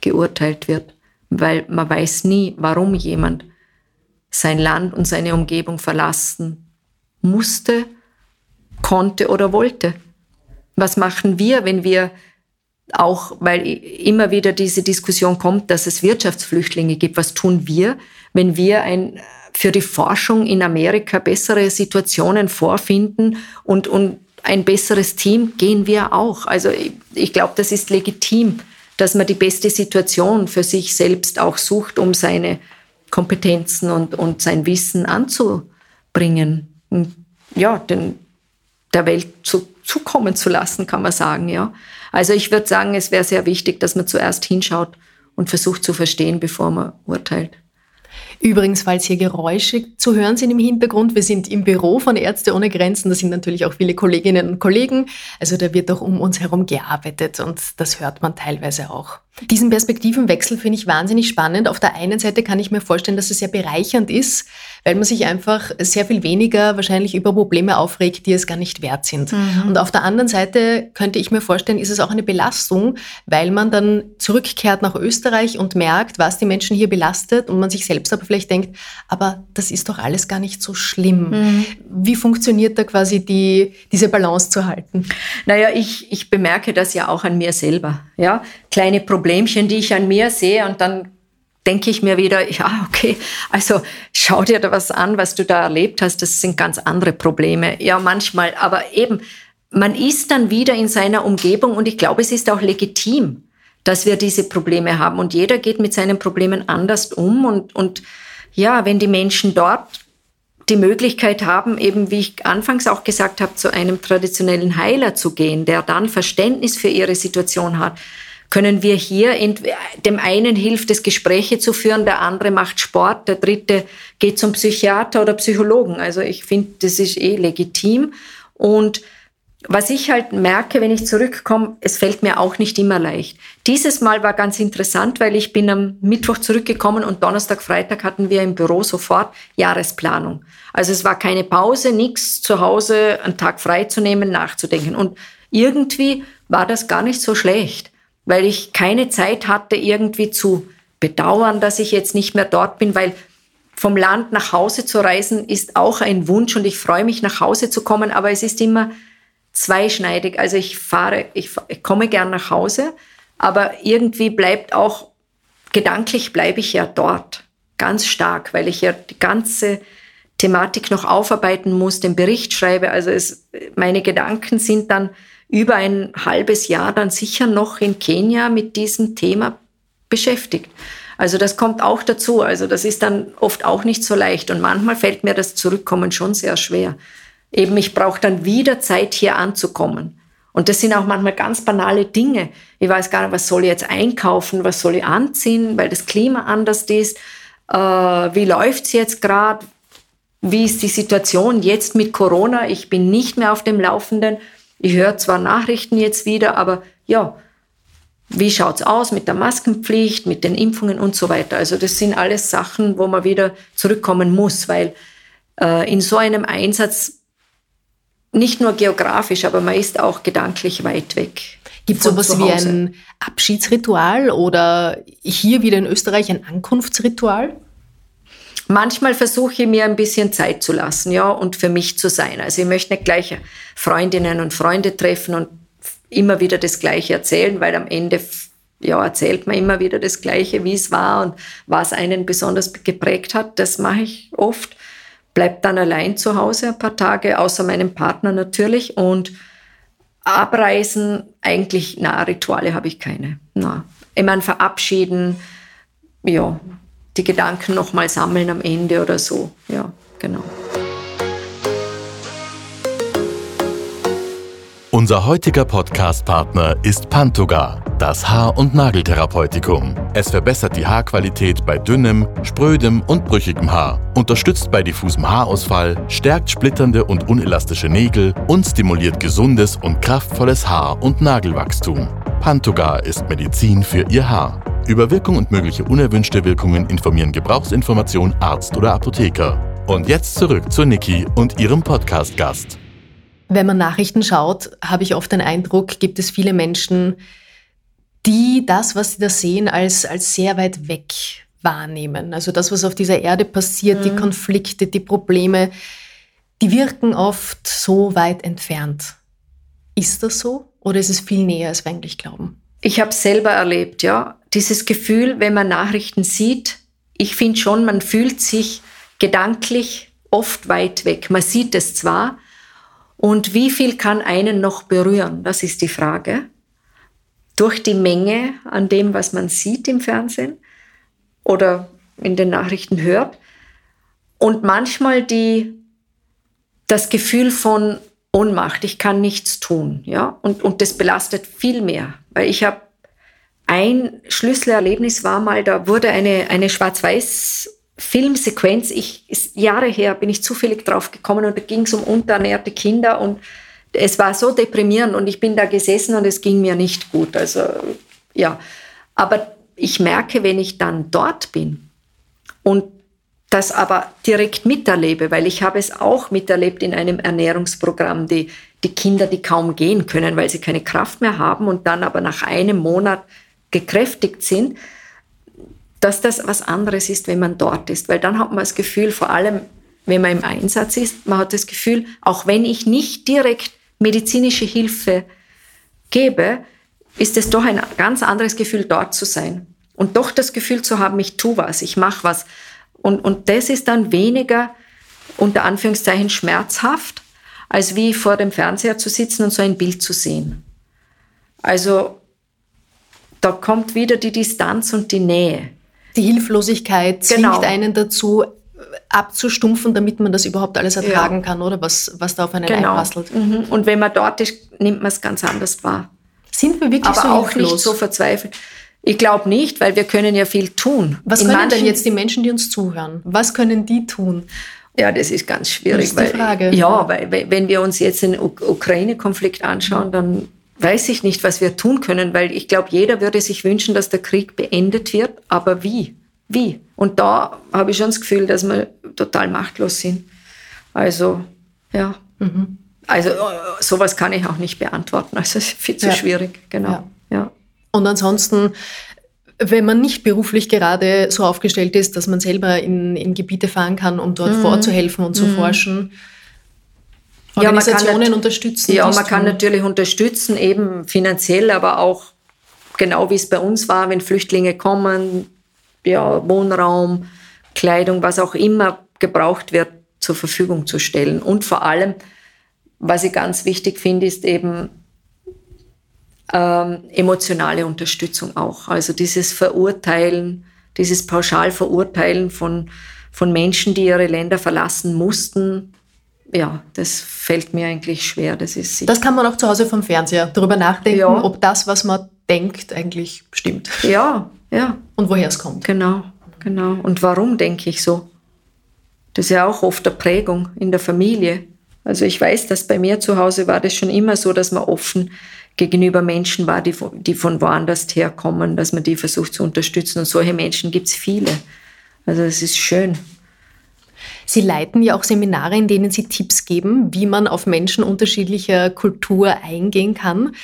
geurteilt wird. Weil man weiß nie, warum jemand sein Land und seine Umgebung verlassen musste konnte oder wollte. Was machen wir, wenn wir auch, weil immer wieder diese Diskussion kommt, dass es Wirtschaftsflüchtlinge gibt. Was tun wir, wenn wir ein, für die Forschung in Amerika bessere Situationen vorfinden und, und ein besseres Team gehen wir auch. Also ich, ich glaube, das ist legitim, dass man die beste Situation für sich selbst auch sucht, um seine Kompetenzen und, und sein Wissen anzubringen. Und ja, denn der Welt zu, zukommen zu lassen, kann man sagen, ja. Also ich würde sagen, es wäre sehr wichtig, dass man zuerst hinschaut und versucht zu verstehen, bevor man urteilt. Übrigens, falls hier Geräusche zu hören sind im Hintergrund, wir sind im Büro von Ärzte ohne Grenzen, da sind natürlich auch viele Kolleginnen und Kollegen, also da wird auch um uns herum gearbeitet und das hört man teilweise auch. Diesen Perspektivenwechsel finde ich wahnsinnig spannend. Auf der einen Seite kann ich mir vorstellen, dass es sehr bereichernd ist, weil man sich einfach sehr viel weniger wahrscheinlich über Probleme aufregt, die es gar nicht wert sind. Mhm. Und auf der anderen Seite könnte ich mir vorstellen, ist es auch eine Belastung, weil man dann zurückkehrt nach Österreich und merkt, was die Menschen hier belastet und man sich selbst aber vielleicht denkt, aber das ist doch alles gar nicht so schlimm. Mhm. Wie funktioniert da quasi die, diese Balance zu halten? Naja, ich, ich bemerke das ja auch an mir selber. Ja? Kleine Probleme Problemchen, die ich an mir sehe. Und dann denke ich mir wieder, ja, okay, also schau dir da was an, was du da erlebt hast, das sind ganz andere Probleme. Ja, manchmal, aber eben, man ist dann wieder in seiner Umgebung. Und ich glaube, es ist auch legitim, dass wir diese Probleme haben. Und jeder geht mit seinen Problemen anders um. Und, und ja, wenn die Menschen dort die Möglichkeit haben, eben wie ich anfangs auch gesagt habe, zu einem traditionellen Heiler zu gehen, der dann Verständnis für ihre Situation hat, können wir hier, dem einen hilft es, Gespräche zu führen, der andere macht Sport, der dritte geht zum Psychiater oder Psychologen. Also ich finde, das ist eh legitim. Und was ich halt merke, wenn ich zurückkomme, es fällt mir auch nicht immer leicht. Dieses Mal war ganz interessant, weil ich bin am Mittwoch zurückgekommen und Donnerstag, Freitag hatten wir im Büro sofort Jahresplanung. Also es war keine Pause, nichts zu Hause einen Tag frei zu nehmen, nachzudenken. Und irgendwie war das gar nicht so schlecht weil ich keine Zeit hatte, irgendwie zu bedauern, dass ich jetzt nicht mehr dort bin, weil vom Land nach Hause zu reisen ist auch ein Wunsch und ich freue mich, nach Hause zu kommen, aber es ist immer zweischneidig. Also ich fahre, ich, ich komme gern nach Hause, aber irgendwie bleibt auch, gedanklich bleibe ich ja dort ganz stark, weil ich ja die ganze Thematik noch aufarbeiten muss, den Bericht schreibe. Also es, meine Gedanken sind dann über ein halbes Jahr dann sicher noch in Kenia mit diesem Thema beschäftigt. Also das kommt auch dazu. Also das ist dann oft auch nicht so leicht. Und manchmal fällt mir das Zurückkommen schon sehr schwer. Eben, ich brauche dann wieder Zeit, hier anzukommen. Und das sind auch manchmal ganz banale Dinge. Ich weiß gar nicht, was soll ich jetzt einkaufen, was soll ich anziehen, weil das Klima anders ist. Äh, wie läuft's jetzt gerade? Wie ist die Situation jetzt mit Corona? Ich bin nicht mehr auf dem Laufenden. Ich höre zwar Nachrichten jetzt wieder, aber ja, wie schaut's aus mit der Maskenpflicht, mit den Impfungen und so weiter? Also das sind alles Sachen, wo man wieder zurückkommen muss, weil äh, in so einem Einsatz nicht nur geografisch, aber man ist auch gedanklich weit weg. Gibt es sowas wie ein Abschiedsritual oder hier wieder in Österreich ein Ankunftsritual? Manchmal versuche ich mir ein bisschen Zeit zu lassen, ja, und für mich zu sein. Also ich möchte nicht gleich Freundinnen und Freunde treffen und immer wieder das Gleiche erzählen, weil am Ende ja, erzählt man immer wieder das Gleiche, wie es war und was einen besonders geprägt hat. Das mache ich oft. Bleib dann allein zu Hause ein paar Tage, außer meinem Partner natürlich. Und abreisen, eigentlich, na, Rituale habe ich keine. Na. Ich meine, verabschieden, ja, die Gedanken nochmal sammeln am Ende oder so. Ja, genau. Unser heutiger Podcast-Partner ist Pantoga, das Haar- und Nageltherapeutikum. Es verbessert die Haarqualität bei dünnem, sprödem und brüchigem Haar, unterstützt bei diffusem Haarausfall, stärkt splitternde und unelastische Nägel und stimuliert gesundes und kraftvolles Haar- und Nagelwachstum. Pantoga ist Medizin für Ihr Haar. Über Wirkung und mögliche unerwünschte Wirkungen informieren Gebrauchsinformation Arzt oder Apotheker. Und jetzt zurück zu Niki und ihrem Podcast-Gast. Wenn man Nachrichten schaut, habe ich oft den Eindruck, gibt es viele Menschen, die das, was sie da sehen, als, als sehr weit weg wahrnehmen. Also das, was auf dieser Erde passiert, mhm. die Konflikte, die Probleme, die wirken oft so weit entfernt. Ist das so oder ist es viel näher, als wir eigentlich glauben? Ich habe selber erlebt, ja. Dieses Gefühl, wenn man Nachrichten sieht, ich finde schon, man fühlt sich gedanklich oft weit weg. Man sieht es zwar, und wie viel kann einen noch berühren? Das ist die Frage. Durch die Menge an dem, was man sieht im Fernsehen oder in den Nachrichten hört. Und manchmal die, das Gefühl von Ohnmacht, ich kann nichts tun, ja, und, und das belastet viel mehr, weil ich habe ein Schlüsselerlebnis war mal, da wurde eine, eine Schwarz-Weiß Filmsequenz, ich, ist Jahre her, bin ich zufällig drauf gekommen und da ging es um unterernährte Kinder und es war so deprimierend und ich bin da gesessen und es ging mir nicht gut. Also ja, Aber ich merke, wenn ich dann dort bin und das aber direkt miterlebe, weil ich habe es auch miterlebt in einem Ernährungsprogramm, die, die Kinder, die kaum gehen können, weil sie keine Kraft mehr haben und dann aber nach einem Monat gekräftigt sind, dass das was anderes ist, wenn man dort ist. Weil dann hat man das Gefühl, vor allem wenn man im Einsatz ist, man hat das Gefühl, auch wenn ich nicht direkt medizinische Hilfe gebe, ist es doch ein ganz anderes Gefühl, dort zu sein. Und doch das Gefühl zu haben, ich tue was, ich mache was. Und, und das ist dann weniger unter Anführungszeichen schmerzhaft, als wie vor dem Fernseher zu sitzen und so ein Bild zu sehen. Also da kommt wieder die Distanz und die Nähe. Die Hilflosigkeit Genau. zwingt einen dazu, abzustumpfen, damit man das überhaupt alles ertragen Ja. kann, oder was, was da auf einen Genau. einprasselt. Mhm. Und wenn man dort ist, nimmt man es ganz anders wahr. Sind wir wirklich Aber so auch hilflos? nicht so verzweifelt. Ich glaube nicht, weil wir können ja viel tun. was In können denn jetzt die Menschen, die uns zuhören? Was können die tun? Ja, das ist ganz schwierig. Das ist die Frage. Ja, weil wenn wir uns jetzt den Uk- Ukraine-Konflikt anschauen, dann weiß ich nicht, was wir tun können, weil ich glaube, jeder würde sich wünschen, dass der Krieg beendet wird. Aber wie? Wie? Und da habe ich schon das Gefühl, dass wir total machtlos sind. Also, ja. Mhm. Also, äh, sowas kann ich auch nicht beantworten. Also, es ist viel zu Ja. schwierig. Genau. Ja. Und ansonsten, wenn man nicht beruflich gerade so aufgestellt ist, dass man selber in, in Gebiete fahren kann, um Mhm. dort vorzuhelfen und zu forschen, Ja, man kann Organisationen unterstützen. Ja, man kann natürlich unterstützen, eben finanziell, aber auch genau wie es bei uns war, wenn Flüchtlinge kommen, ja, Wohnraum, Kleidung, was auch immer gebraucht wird, zur Verfügung zu stellen. Und vor allem, was ich ganz wichtig finde, ist eben ähm, emotionale Unterstützung auch. Also dieses Verurteilen, dieses Pauschalverurteilen von, von Menschen, die ihre Länder verlassen mussten, ja, das fällt mir eigentlich schwer. Das ist sicher- Das kann man auch zu Hause vom Fernseher darüber nachdenken, Ja. ob das, was man denkt, eigentlich stimmt ja, ja, und woher es kommt. genau, genau. Und warum denke ich so? Das ist ja auch oft eine Prägung in der Familie. Also ich weiß, dass bei mir zu Hause war das schon immer so, dass man offen gegenüber Menschen war, die von, die von woanders herkommen, dass man die versucht zu unterstützen. Und solche Menschen gibt es viele. Also es ist schön. Sie leiten ja auch Seminare, in denen Sie Tipps geben, wie man auf Menschen unterschiedlicher Kultur eingehen kann.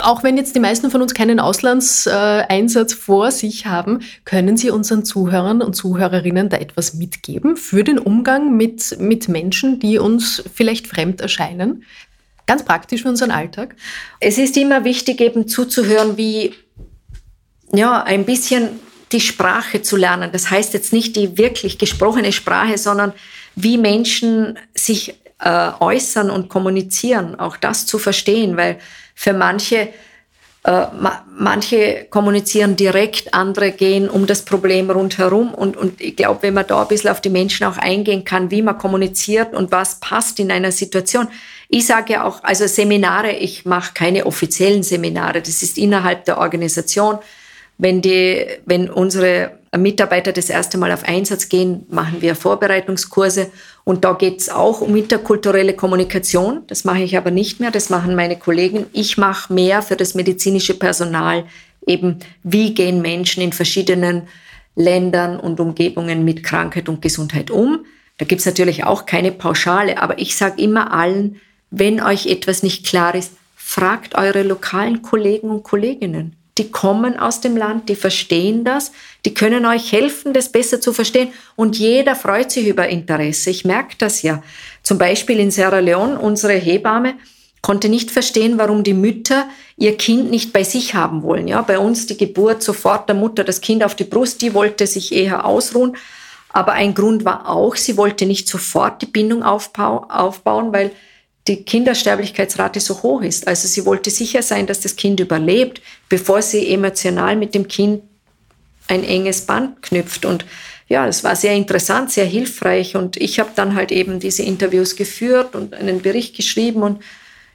Auch wenn jetzt die meisten von uns keinen Auslandseinsatz vor sich haben, können Sie unseren Zuhörern und Zuhörerinnen da etwas mitgeben für den Umgang mit, mit Menschen, die uns vielleicht fremd erscheinen? Ganz praktisch für unseren Alltag. Es ist immer wichtig, eben zuzuhören, wie ja, ein bisschen die Sprache zu lernen. Das heißt jetzt nicht die wirklich gesprochene Sprache, sondern wie Menschen sich äh, äußern und kommunizieren, auch das zu verstehen, weil für manche äh, ma manche kommunizieren direkt, andere gehen um das Problem rundherum. Und, und ich glaube, wenn man da ein bisschen auf die Menschen auch eingehen kann, wie man kommuniziert und was passt in einer Situation. Ich sage ja auch, also Seminare, ich mache keine offiziellen Seminare, das ist innerhalb der Organisation. Wenn, die, wenn unsere Mitarbeiter das erste Mal auf Einsatz gehen, machen wir Vorbereitungskurse. Und da geht es auch um interkulturelle Kommunikation. Das mache ich aber nicht mehr, das machen meine Kollegen. Ich mache mehr für das medizinische Personal. Eben, wie gehen Menschen in verschiedenen Ländern und Umgebungen mit Krankheit und Gesundheit um. Da gibt es natürlich auch keine Pauschale, aber ich sage immer allen, wenn euch etwas nicht klar ist, fragt eure lokalen Kollegen und Kolleginnen. Die kommen aus dem Land, die verstehen das, die können euch helfen, das besser zu verstehen. Und jeder freut sich über Interesse. Ich merke das ja. Zum Beispiel in Sierra Leone, unsere Hebamme konnte nicht verstehen, warum die Mütter ihr Kind nicht bei sich haben wollen. Ja, bei uns die Geburt sofort der Mutter das Kind auf die Brust, die wollte sich eher ausruhen. Aber ein Grund war auch, sie wollte nicht sofort die Bindung aufbau aufbauen, weil die Kindersterblichkeitsrate so hoch ist. Also sie wollte sicher sein, dass das Kind überlebt, bevor sie emotional mit dem Kind ein enges Band knüpft. Und ja, es war sehr interessant, sehr hilfreich. Und ich habe dann halt eben diese Interviews geführt und einen Bericht geschrieben. Und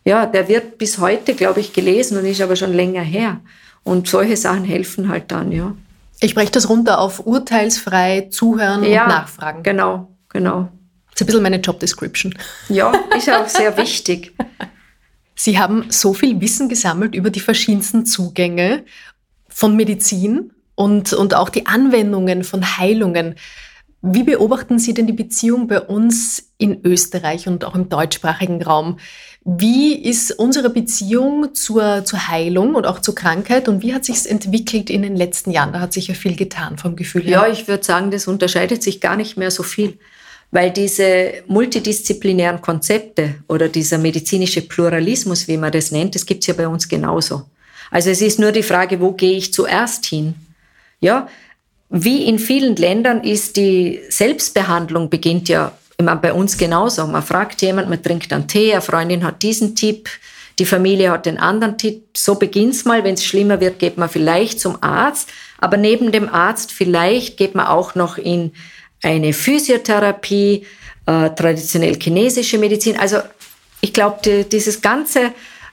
ja, der wird bis heute, glaube ich, gelesen und ist aber schon länger her. Und solche Sachen helfen halt dann, ja. Ich breche das runter auf urteilsfrei zuhören ja, und nachfragen. Genau, genau. Das ist ein bisschen meine Job Description. Ja, ist auch sehr wichtig. Sie haben so viel Wissen gesammelt über die verschiedensten Zugänge von Medizin und, und auch die Anwendungen von Heilungen. Wie beobachten Sie denn die Beziehung bei uns in Österreich und auch im deutschsprachigen Raum? Wie ist unsere Beziehung zur, zur Heilung und auch zur Krankheit und wie hat sich es entwickelt in den letzten Jahren? Da hat sich ja viel getan vom Gefühl her. Ja, ich würde sagen, das unterscheidet sich gar nicht mehr so viel, weil diese multidisziplinären Konzepte oder dieser medizinische Pluralismus, wie man das nennt, das gibt es ja bei uns genauso. Also es ist nur die Frage, wo gehe ich zuerst hin? Ja, wie in vielen Ländern ist die Selbstbehandlung beginnt ja immer bei uns genauso. Man fragt jemand, man trinkt einen Tee, eine Freundin hat diesen Tipp, die Familie hat den anderen Tipp. So beginnt's mal. Wenn es schlimmer wird, geht man vielleicht zum Arzt. Aber neben dem Arzt vielleicht geht man auch noch in eine Physiotherapie, äh, traditionell chinesische Medizin. Also ich glaube, die, dieses ganze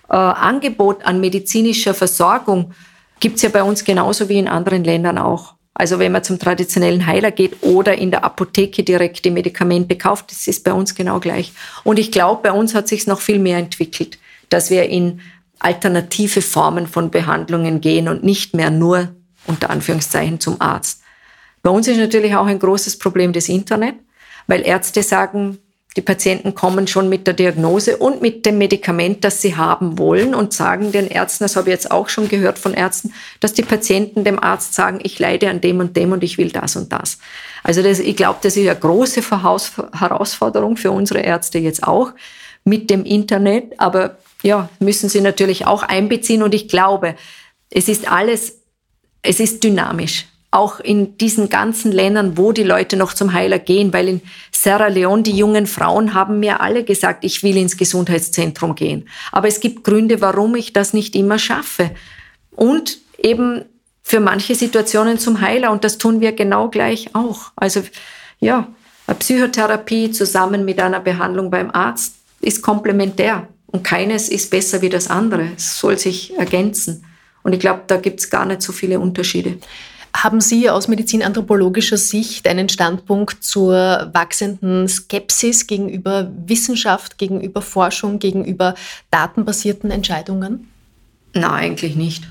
äh, Angebot an medizinischer Versorgung gibt's ja bei uns genauso wie in anderen Ländern auch. Also wenn man zum traditionellen Heiler geht oder in der Apotheke direkt die Medikamente kauft, das ist bei uns genau gleich. Und ich glaube, bei uns hat sich noch viel mehr entwickelt, dass wir in alternative Formen von Behandlungen gehen und nicht mehr nur unter Anführungszeichen zum Arzt. Bei uns ist natürlich auch ein großes Problem das Internet, weil Ärzte sagen, die Patienten kommen schon mit der Diagnose und mit dem Medikament, das sie haben wollen und sagen den Ärzten, das habe ich jetzt auch schon gehört von Ärzten, dass die Patienten dem Arzt sagen, ich leide an dem und dem und ich will das und das. Also das, ich glaube, das ist eine große Herausforderung für unsere Ärzte jetzt auch mit dem Internet. Aber ja, müssen sie natürlich auch einbeziehen und ich glaube, es ist alles, es ist dynamisch auch in diesen ganzen Ländern, wo die Leute noch zum Heiler gehen, weil in Sierra Leone die jungen Frauen haben mir alle gesagt, ich will ins Gesundheitszentrum gehen. Aber es gibt Gründe, warum ich das nicht immer schaffe. Und eben für manche Situationen zum Heiler und das tun wir genau gleich auch. Also ja, eine Psychotherapie zusammen mit einer Behandlung beim Arzt ist komplementär und keines ist besser wie das andere. Es soll sich ergänzen. Und ich glaube, da gibt es gar nicht so viele Unterschiede. Haben Sie aus medizinanthropologischer Sicht einen Standpunkt zur wachsenden Skepsis gegenüber Wissenschaft, gegenüber Forschung, gegenüber datenbasierten Entscheidungen? Nein, eigentlich nicht.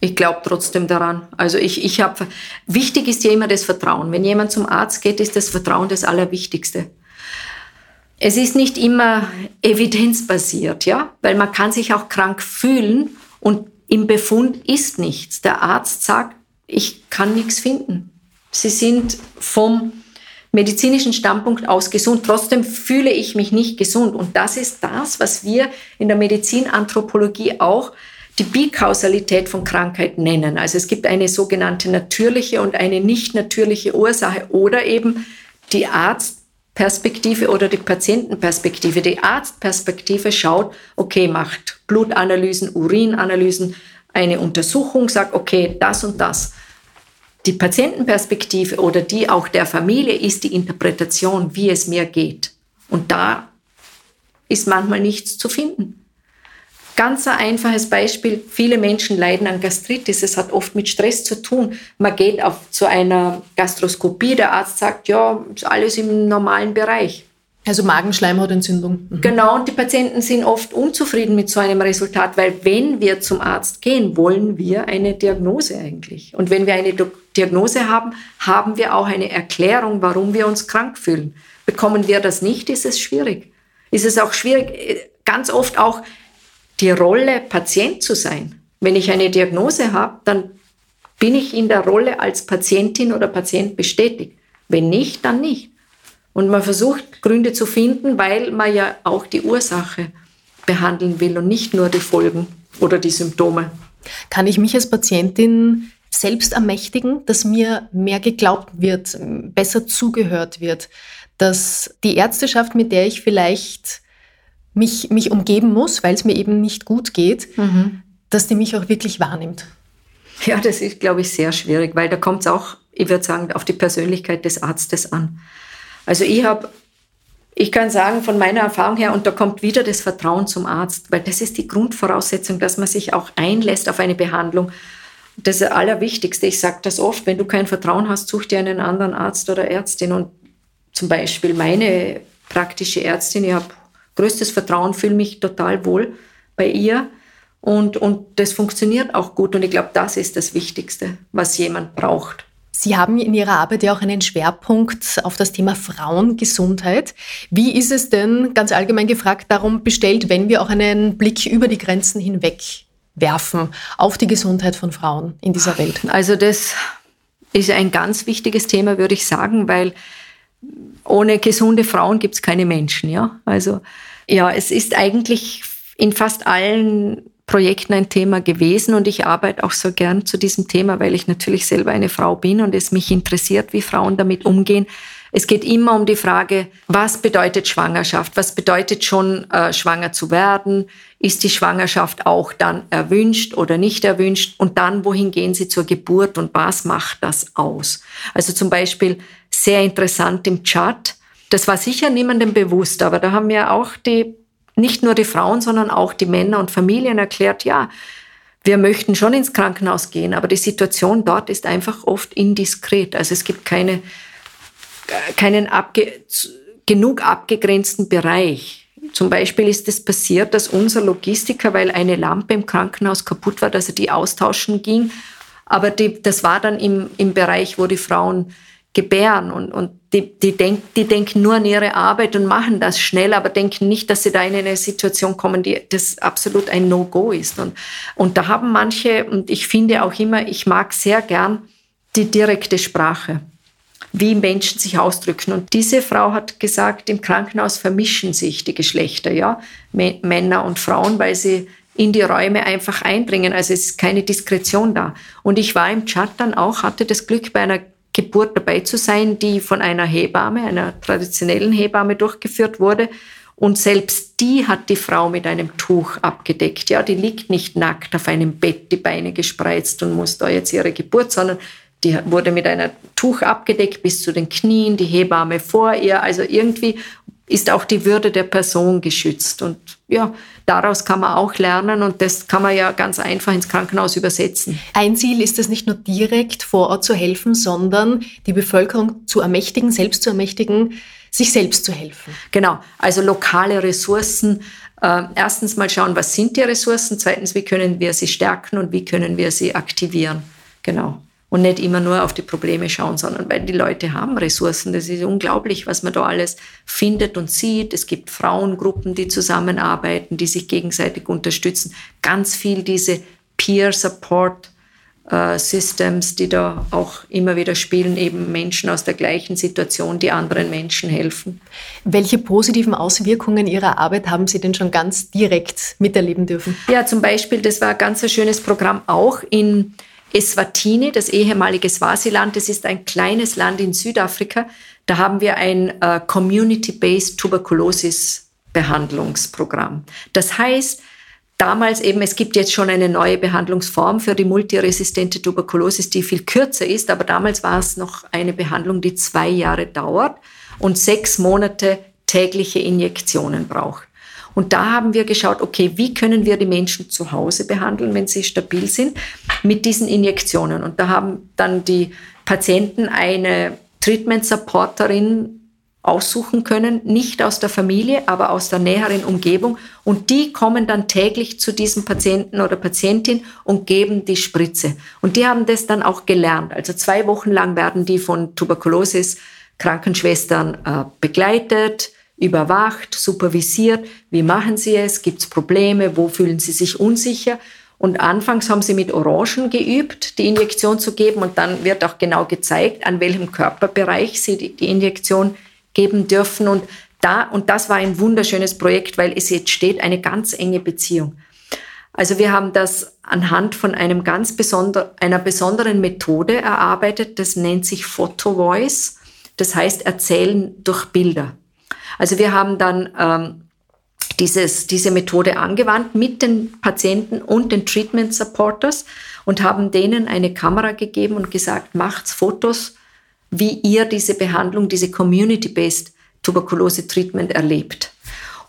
Ich glaube trotzdem daran. Also ich, ich habe, wichtig ist ja immer das Vertrauen. Wenn jemand zum Arzt geht, ist das Vertrauen das Allerwichtigste. Es ist nicht immer evidenzbasiert, ja, weil man kann sich auch krank fühlen und im Befund ist nichts. Der Arzt sagt, ich kann nichts finden. Sie sind vom medizinischen Standpunkt aus gesund. Trotzdem fühle ich mich nicht gesund. Und das ist das, was wir in der Medizinanthropologie auch die Bikausalität von Krankheit nennen. Also es gibt eine sogenannte natürliche und eine nicht natürliche Ursache oder eben die Arztperspektive oder die Patientenperspektive. Die Arztperspektive schaut, okay, macht Blutanalysen, Urinanalysen, eine Untersuchung sagt, okay, das und das. Die Patientenperspektive oder die auch der Familie ist die Interpretation, wie es mir geht. Und da ist manchmal nichts zu finden. Ganz ein einfaches Beispiel. Viele Menschen leiden an Gastritis. Es hat oft mit Stress zu tun. Man geht auf zu einer Gastroskopie. Der Arzt sagt, ja, ist alles im normalen Bereich. Also Magenschleimhautentzündung. Mhm. Genau, und die Patienten sind oft unzufrieden mit so einem Resultat, weil wenn wir zum Arzt gehen, wollen wir eine Diagnose eigentlich. Und wenn wir eine Diagnose haben, haben wir auch eine Erklärung, warum wir uns krank fühlen. Bekommen wir das nicht, ist es schwierig. Ist es auch schwierig, ganz oft auch die Rolle Patient zu sein. Wenn ich eine Diagnose habe, dann bin ich in der Rolle als Patientin oder Patient bestätigt. Wenn nicht, dann nicht. Und man versucht Gründe zu finden, weil man ja auch die Ursache behandeln will und nicht nur die Folgen oder die Symptome. Kann ich mich als Patientin selbst ermächtigen, dass mir mehr geglaubt wird, besser zugehört wird, dass die Ärzteschaft, mit der ich vielleicht mich, mich umgeben muss, weil es mir eben nicht gut geht, mhm. dass die mich auch wirklich wahrnimmt? Ja, das ist, glaube ich, sehr schwierig, weil da kommt es auch, ich würde sagen, auf die Persönlichkeit des Arztes an. Also ich habe, ich kann sagen von meiner Erfahrung her, und da kommt wieder das Vertrauen zum Arzt, weil das ist die Grundvoraussetzung, dass man sich auch einlässt auf eine Behandlung. Das das Allerwichtigste. Ich sage das oft, wenn du kein Vertrauen hast, such dir einen anderen Arzt oder Ärztin. Und zum Beispiel meine praktische Ärztin, ich habe größtes Vertrauen, fühle mich total wohl bei ihr. Und, und das funktioniert auch gut. Und ich glaube, das ist das Wichtigste, was jemand braucht. Sie haben in Ihrer Arbeit ja auch einen Schwerpunkt auf das Thema Frauengesundheit. Wie ist es denn, ganz allgemein gefragt, darum bestellt, wenn wir auch einen Blick über die Grenzen hinweg werfen auf die Gesundheit von Frauen in dieser Welt? Also das ist ein ganz wichtiges Thema, würde ich sagen, weil ohne gesunde Frauen gibt es keine Menschen. Ja? Also ja, es ist eigentlich in fast allen Projekten ein Thema gewesen und ich arbeite auch so gern zu diesem Thema, weil ich natürlich selber eine Frau bin und es mich interessiert, wie Frauen damit umgehen. Es geht immer um die Frage, was bedeutet Schwangerschaft? Was bedeutet schon, äh, schwanger zu werden? Ist die Schwangerschaft auch dann erwünscht oder nicht erwünscht? Und dann, wohin gehen Sie zur Geburt und was macht das aus? Also zum Beispiel sehr interessant im Chat. Das war sicher niemandem bewusst, aber da haben mir auch die nicht nur die Frauen, sondern auch die Männer und Familien erklärt, ja, wir möchten schon ins Krankenhaus gehen, aber die Situation dort ist einfach oft indiskret. Also es gibt keine, keinen abge, genug abgegrenzten Bereich. Zum Beispiel ist es passiert, dass unser Logistiker, weil eine Lampe im Krankenhaus kaputt war, dass er die austauschen ging. Aber die, das war dann im, im Bereich, wo die Frauen gebären und, und die, die, denk, die denken nur an ihre Arbeit und machen das schnell, aber denken nicht, dass sie da in eine Situation kommen, die das absolut ein No-Go ist. Und, und da haben manche, und ich finde auch immer, ich mag sehr gern die direkte Sprache, wie Menschen sich ausdrücken. Und diese Frau hat gesagt, im Krankenhaus vermischen sich die Geschlechter, ja, Männer und Frauen, weil sie in die Räume einfach eindringen. Also es ist keine Diskretion da. Und ich war im Chat dann auch, hatte das Glück bei einer Geburt dabei zu sein, die von einer Hebamme, einer traditionellen Hebamme durchgeführt wurde. Und selbst die hat die Frau mit einem Tuch abgedeckt. Ja, die liegt nicht nackt auf einem Bett, die Beine gespreizt und muss da jetzt ihre Geburt, sondern die wurde mit einem Tuch abgedeckt bis zu den Knien, die Hebamme vor ihr. Also irgendwie ist auch die Würde der Person geschützt. Und ja, daraus kann man auch lernen und das kann man ja ganz einfach ins Krankenhaus übersetzen. Ein Ziel ist es nicht nur direkt vor Ort zu helfen, sondern die Bevölkerung zu ermächtigen, selbst zu ermächtigen, sich selbst zu helfen. Genau, also lokale Ressourcen. Äh, erstens mal schauen, was sind die Ressourcen, zweitens, wie können wir sie stärken und wie können wir sie aktivieren. Genau und nicht immer nur auf die Probleme schauen, sondern weil die Leute haben Ressourcen. Das ist unglaublich, was man da alles findet und sieht. Es gibt Frauengruppen, die zusammenarbeiten, die sich gegenseitig unterstützen. Ganz viel diese Peer Support äh, Systems, die da auch immer wieder spielen, eben Menschen aus der gleichen Situation, die anderen Menschen helfen. Welche positiven Auswirkungen Ihrer Arbeit haben Sie denn schon ganz direkt miterleben dürfen? Ja, zum Beispiel, das war ein ganz schönes Programm auch in Eswatini, das ehemalige Swasiland, das ist ein kleines Land in Südafrika. Da haben wir ein äh, Community-Based Tuberkulosis-Behandlungsprogramm. Das heißt, damals eben, es gibt jetzt schon eine neue Behandlungsform für die multiresistente Tuberkulosis, die viel kürzer ist, aber damals war es noch eine Behandlung, die zwei Jahre dauert und sechs Monate tägliche Injektionen braucht. Und da haben wir geschaut, okay, wie können wir die Menschen zu Hause behandeln, wenn sie stabil sind, mit diesen Injektionen. Und da haben dann die Patienten eine Treatment-Supporterin aussuchen können, nicht aus der Familie, aber aus der näheren Umgebung. Und die kommen dann täglich zu diesem Patienten oder Patientin und geben die Spritze. Und die haben das dann auch gelernt. Also zwei Wochen lang werden die von Tuberkulosis Krankenschwestern äh, begleitet, überwacht, supervisiert. Wie machen Sie es? Gibt es Probleme? Wo fühlen Sie sich unsicher? Und anfangs haben sie mit Orangen geübt, die Injektion zu geben. Und dann wird auch genau gezeigt, an welchem Körperbereich sie die, Injektion geben dürfen. Und da, und das war ein wunderschönes Projekt, weil es jetzt steht eine ganz enge Beziehung. Also wir haben das anhand von einem ganz besonder, einer besonderen Methode erarbeitet. Das nennt sich Photo Voice. Das heißt Erzählen durch Bilder. Also wir haben dann ähm, dieses, diese Methode angewandt mit den Patienten und den Treatment Supporters und haben denen eine Kamera gegeben und gesagt, macht's Fotos, wie ihr diese Behandlung, diese Community-Based Tuberkulose-Treatment erlebt.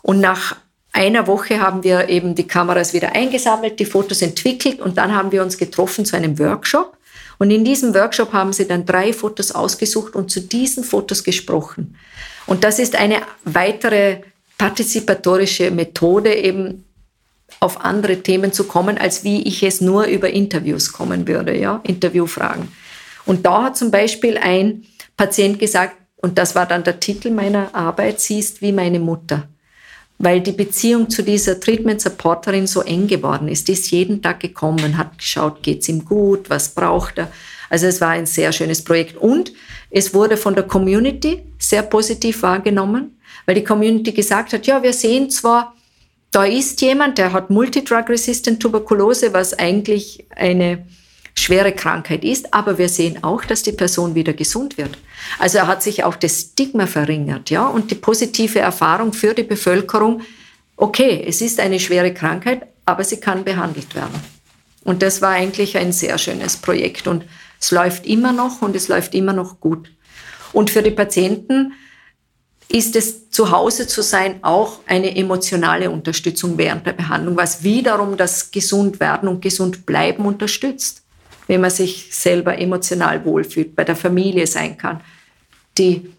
Und nach einer Woche haben wir eben die Kameras wieder eingesammelt, die Fotos entwickelt und dann haben wir uns getroffen zu einem Workshop. Und in diesem Workshop haben sie dann drei Fotos ausgesucht und zu diesen Fotos gesprochen. Und das ist eine weitere partizipatorische Methode, eben auf andere Themen zu kommen, als wie ich es nur über Interviews kommen würde, ja, Interviewfragen. Und da hat zum Beispiel ein Patient gesagt, und das war dann der Titel meiner Arbeit, sie ist wie meine Mutter. Weil die Beziehung zu dieser Treatment Supporterin so eng geworden ist. Die ist jeden Tag gekommen, hat geschaut, geht's ihm gut, was braucht er. Also es war ein sehr schönes Projekt. Und es wurde von der Community sehr positiv wahrgenommen, weil die Community gesagt hat, ja, wir sehen zwar, da ist jemand, der hat Multidrug-resistant Tuberkulose, was eigentlich eine schwere Krankheit ist, aber wir sehen auch, dass die Person wieder gesund wird. Also hat sich auch das Stigma verringert, ja, und die positive Erfahrung für die Bevölkerung, okay, es ist eine schwere Krankheit, aber sie kann behandelt werden. Und das war eigentlich ein sehr schönes Projekt und es läuft immer noch und es läuft immer noch gut. Und für die Patienten ist es zu Hause zu sein auch eine emotionale Unterstützung während der Behandlung, was wiederum das Gesundwerden und Gesundbleiben unterstützt wenn man sich selber emotional wohlfühlt, bei der Familie sein kann, die,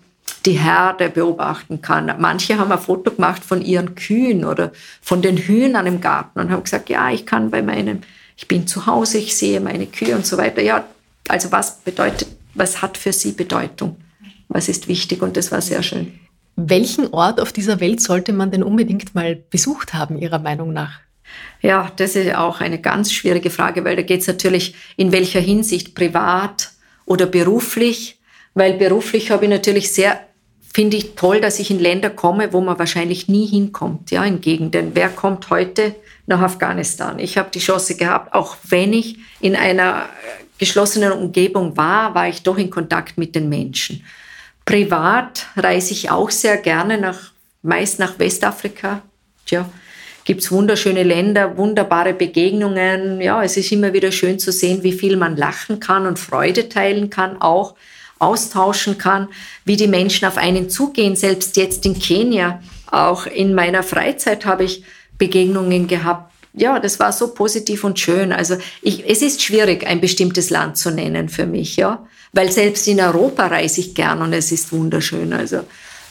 die Herde beobachten kann. Manche haben ein Foto gemacht von ihren Kühen oder von den Hühnern im Garten und haben gesagt, ja, ich kann bei meinem, ich bin zu Hause, ich sehe meine Kühe und so weiter. Ja, also was bedeutet, was hat für sie Bedeutung? Was ist wichtig? Und das war sehr schön. Welchen Ort auf dieser Welt sollte man denn unbedingt mal besucht haben, Ihrer Meinung nach? Ja, das ist auch eine ganz schwierige Frage, weil da geht es natürlich in welcher Hinsicht, privat oder beruflich. Weil beruflich habe ich natürlich sehr, finde ich toll, dass ich in Länder komme, wo man wahrscheinlich nie hinkommt, ja, in Gegenden. Wer kommt heute nach Afghanistan? Ich habe die Chance gehabt, auch wenn ich in einer geschlossenen Umgebung war, war ich doch in Kontakt mit den Menschen. Privat reise ich auch sehr gerne nach, meist nach Westafrika. Tja, gibt es wunderschöne Länder, wunderbare Begegnungen. Ja, es ist immer wieder schön zu sehen, wie viel man lachen kann und Freude teilen kann, auch austauschen kann, wie die Menschen auf einen zugehen. Selbst jetzt in Kenia, auch in meiner Freizeit habe ich Begegnungen gehabt. Ja, das war so positiv und schön. Also ich, es ist schwierig, ein bestimmtes Land zu nennen für mich, ja, weil selbst in Europa reise ich gern und es ist wunderschön. Also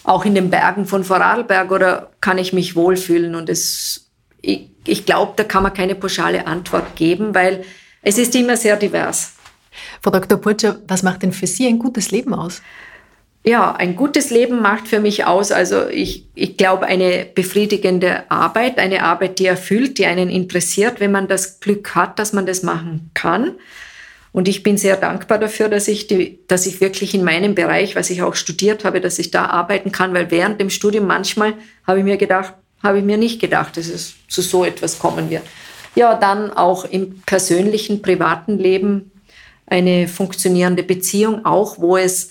auch in den Bergen von Vorarlberg oder kann ich mich wohlfühlen und es ich, ich glaube, da kann man keine pauschale Antwort geben, weil es ist immer sehr divers. Frau Dr. Purcher, was macht denn für Sie ein gutes Leben aus? Ja, ein gutes Leben macht für mich aus, also ich, ich glaube, eine befriedigende Arbeit, eine Arbeit, die erfüllt, die einen interessiert, wenn man das Glück hat, dass man das machen kann. Und ich bin sehr dankbar dafür, dass ich, die, dass ich wirklich in meinem Bereich, was ich auch studiert habe, dass ich da arbeiten kann, weil während dem Studium manchmal habe ich mir gedacht, habe ich mir nicht gedacht, dass es zu so etwas kommen wird. Ja, dann auch im persönlichen, privaten Leben eine funktionierende Beziehung, auch wo es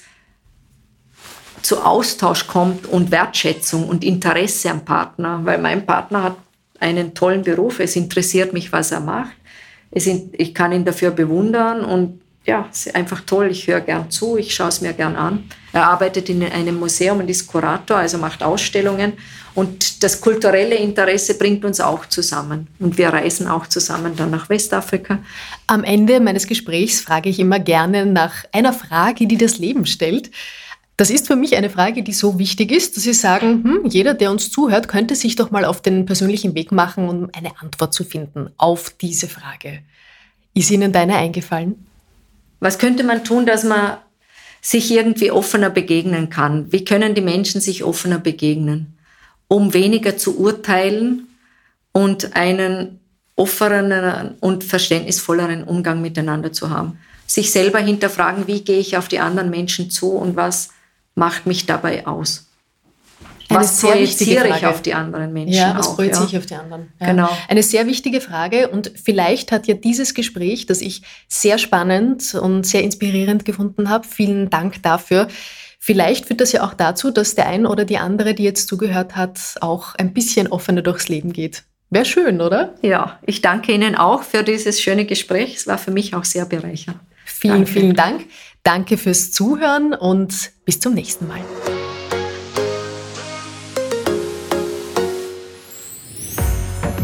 zu Austausch kommt und Wertschätzung und Interesse am Partner, weil mein Partner hat einen tollen Beruf, es interessiert mich, was er macht. Es, ich kann ihn dafür bewundern und ja, ist einfach toll. Ich höre gern zu, ich schaue es mir gern an. Er arbeitet in einem Museum und ist Kurator, also macht Ausstellungen. Und das kulturelle Interesse bringt uns auch zusammen. Und wir reisen auch zusammen dann nach Westafrika. Am Ende meines Gesprächs frage ich immer gerne nach einer Frage, die das Leben stellt. Das ist für mich eine Frage, die so wichtig ist, dass Sie sagen, hm, jeder, der uns zuhört, könnte sich doch mal auf den persönlichen Weg machen, um eine Antwort zu finden auf diese Frage. Ist Ihnen deine eingefallen? Was könnte man tun, dass man sich irgendwie offener begegnen kann? Wie können die Menschen sich offener begegnen, um weniger zu urteilen und einen offeneren und verständnisvolleren Umgang miteinander zu haben? Sich selber hinterfragen, wie gehe ich auf die anderen Menschen zu und was macht mich dabei aus? Eine was sehr projiziere ich auf die anderen Menschen? Ja, was auch, projiziere ja. ich auf die anderen? Ja. Genau. Eine sehr wichtige Frage und vielleicht hat ja dieses Gespräch, das ich sehr spannend und sehr inspirierend gefunden habe, vielen Dank dafür. Vielleicht führt das ja auch dazu, dass der ein oder die andere, die jetzt zugehört hat, auch ein bisschen offener durchs Leben geht. Wäre schön, oder? Ja, ich danke Ihnen auch für dieses schöne Gespräch. Es war für mich auch sehr bereichernd. Vielen, danke. vielen Dank. Danke fürs Zuhören und bis zum nächsten Mal.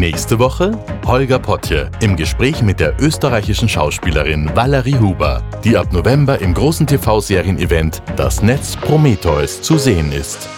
Nächste Woche Holger Potje im Gespräch mit der österreichischen Schauspielerin Valerie Huber, die ab November im großen TV-Serien-Event Das Netz Prometheus zu sehen ist.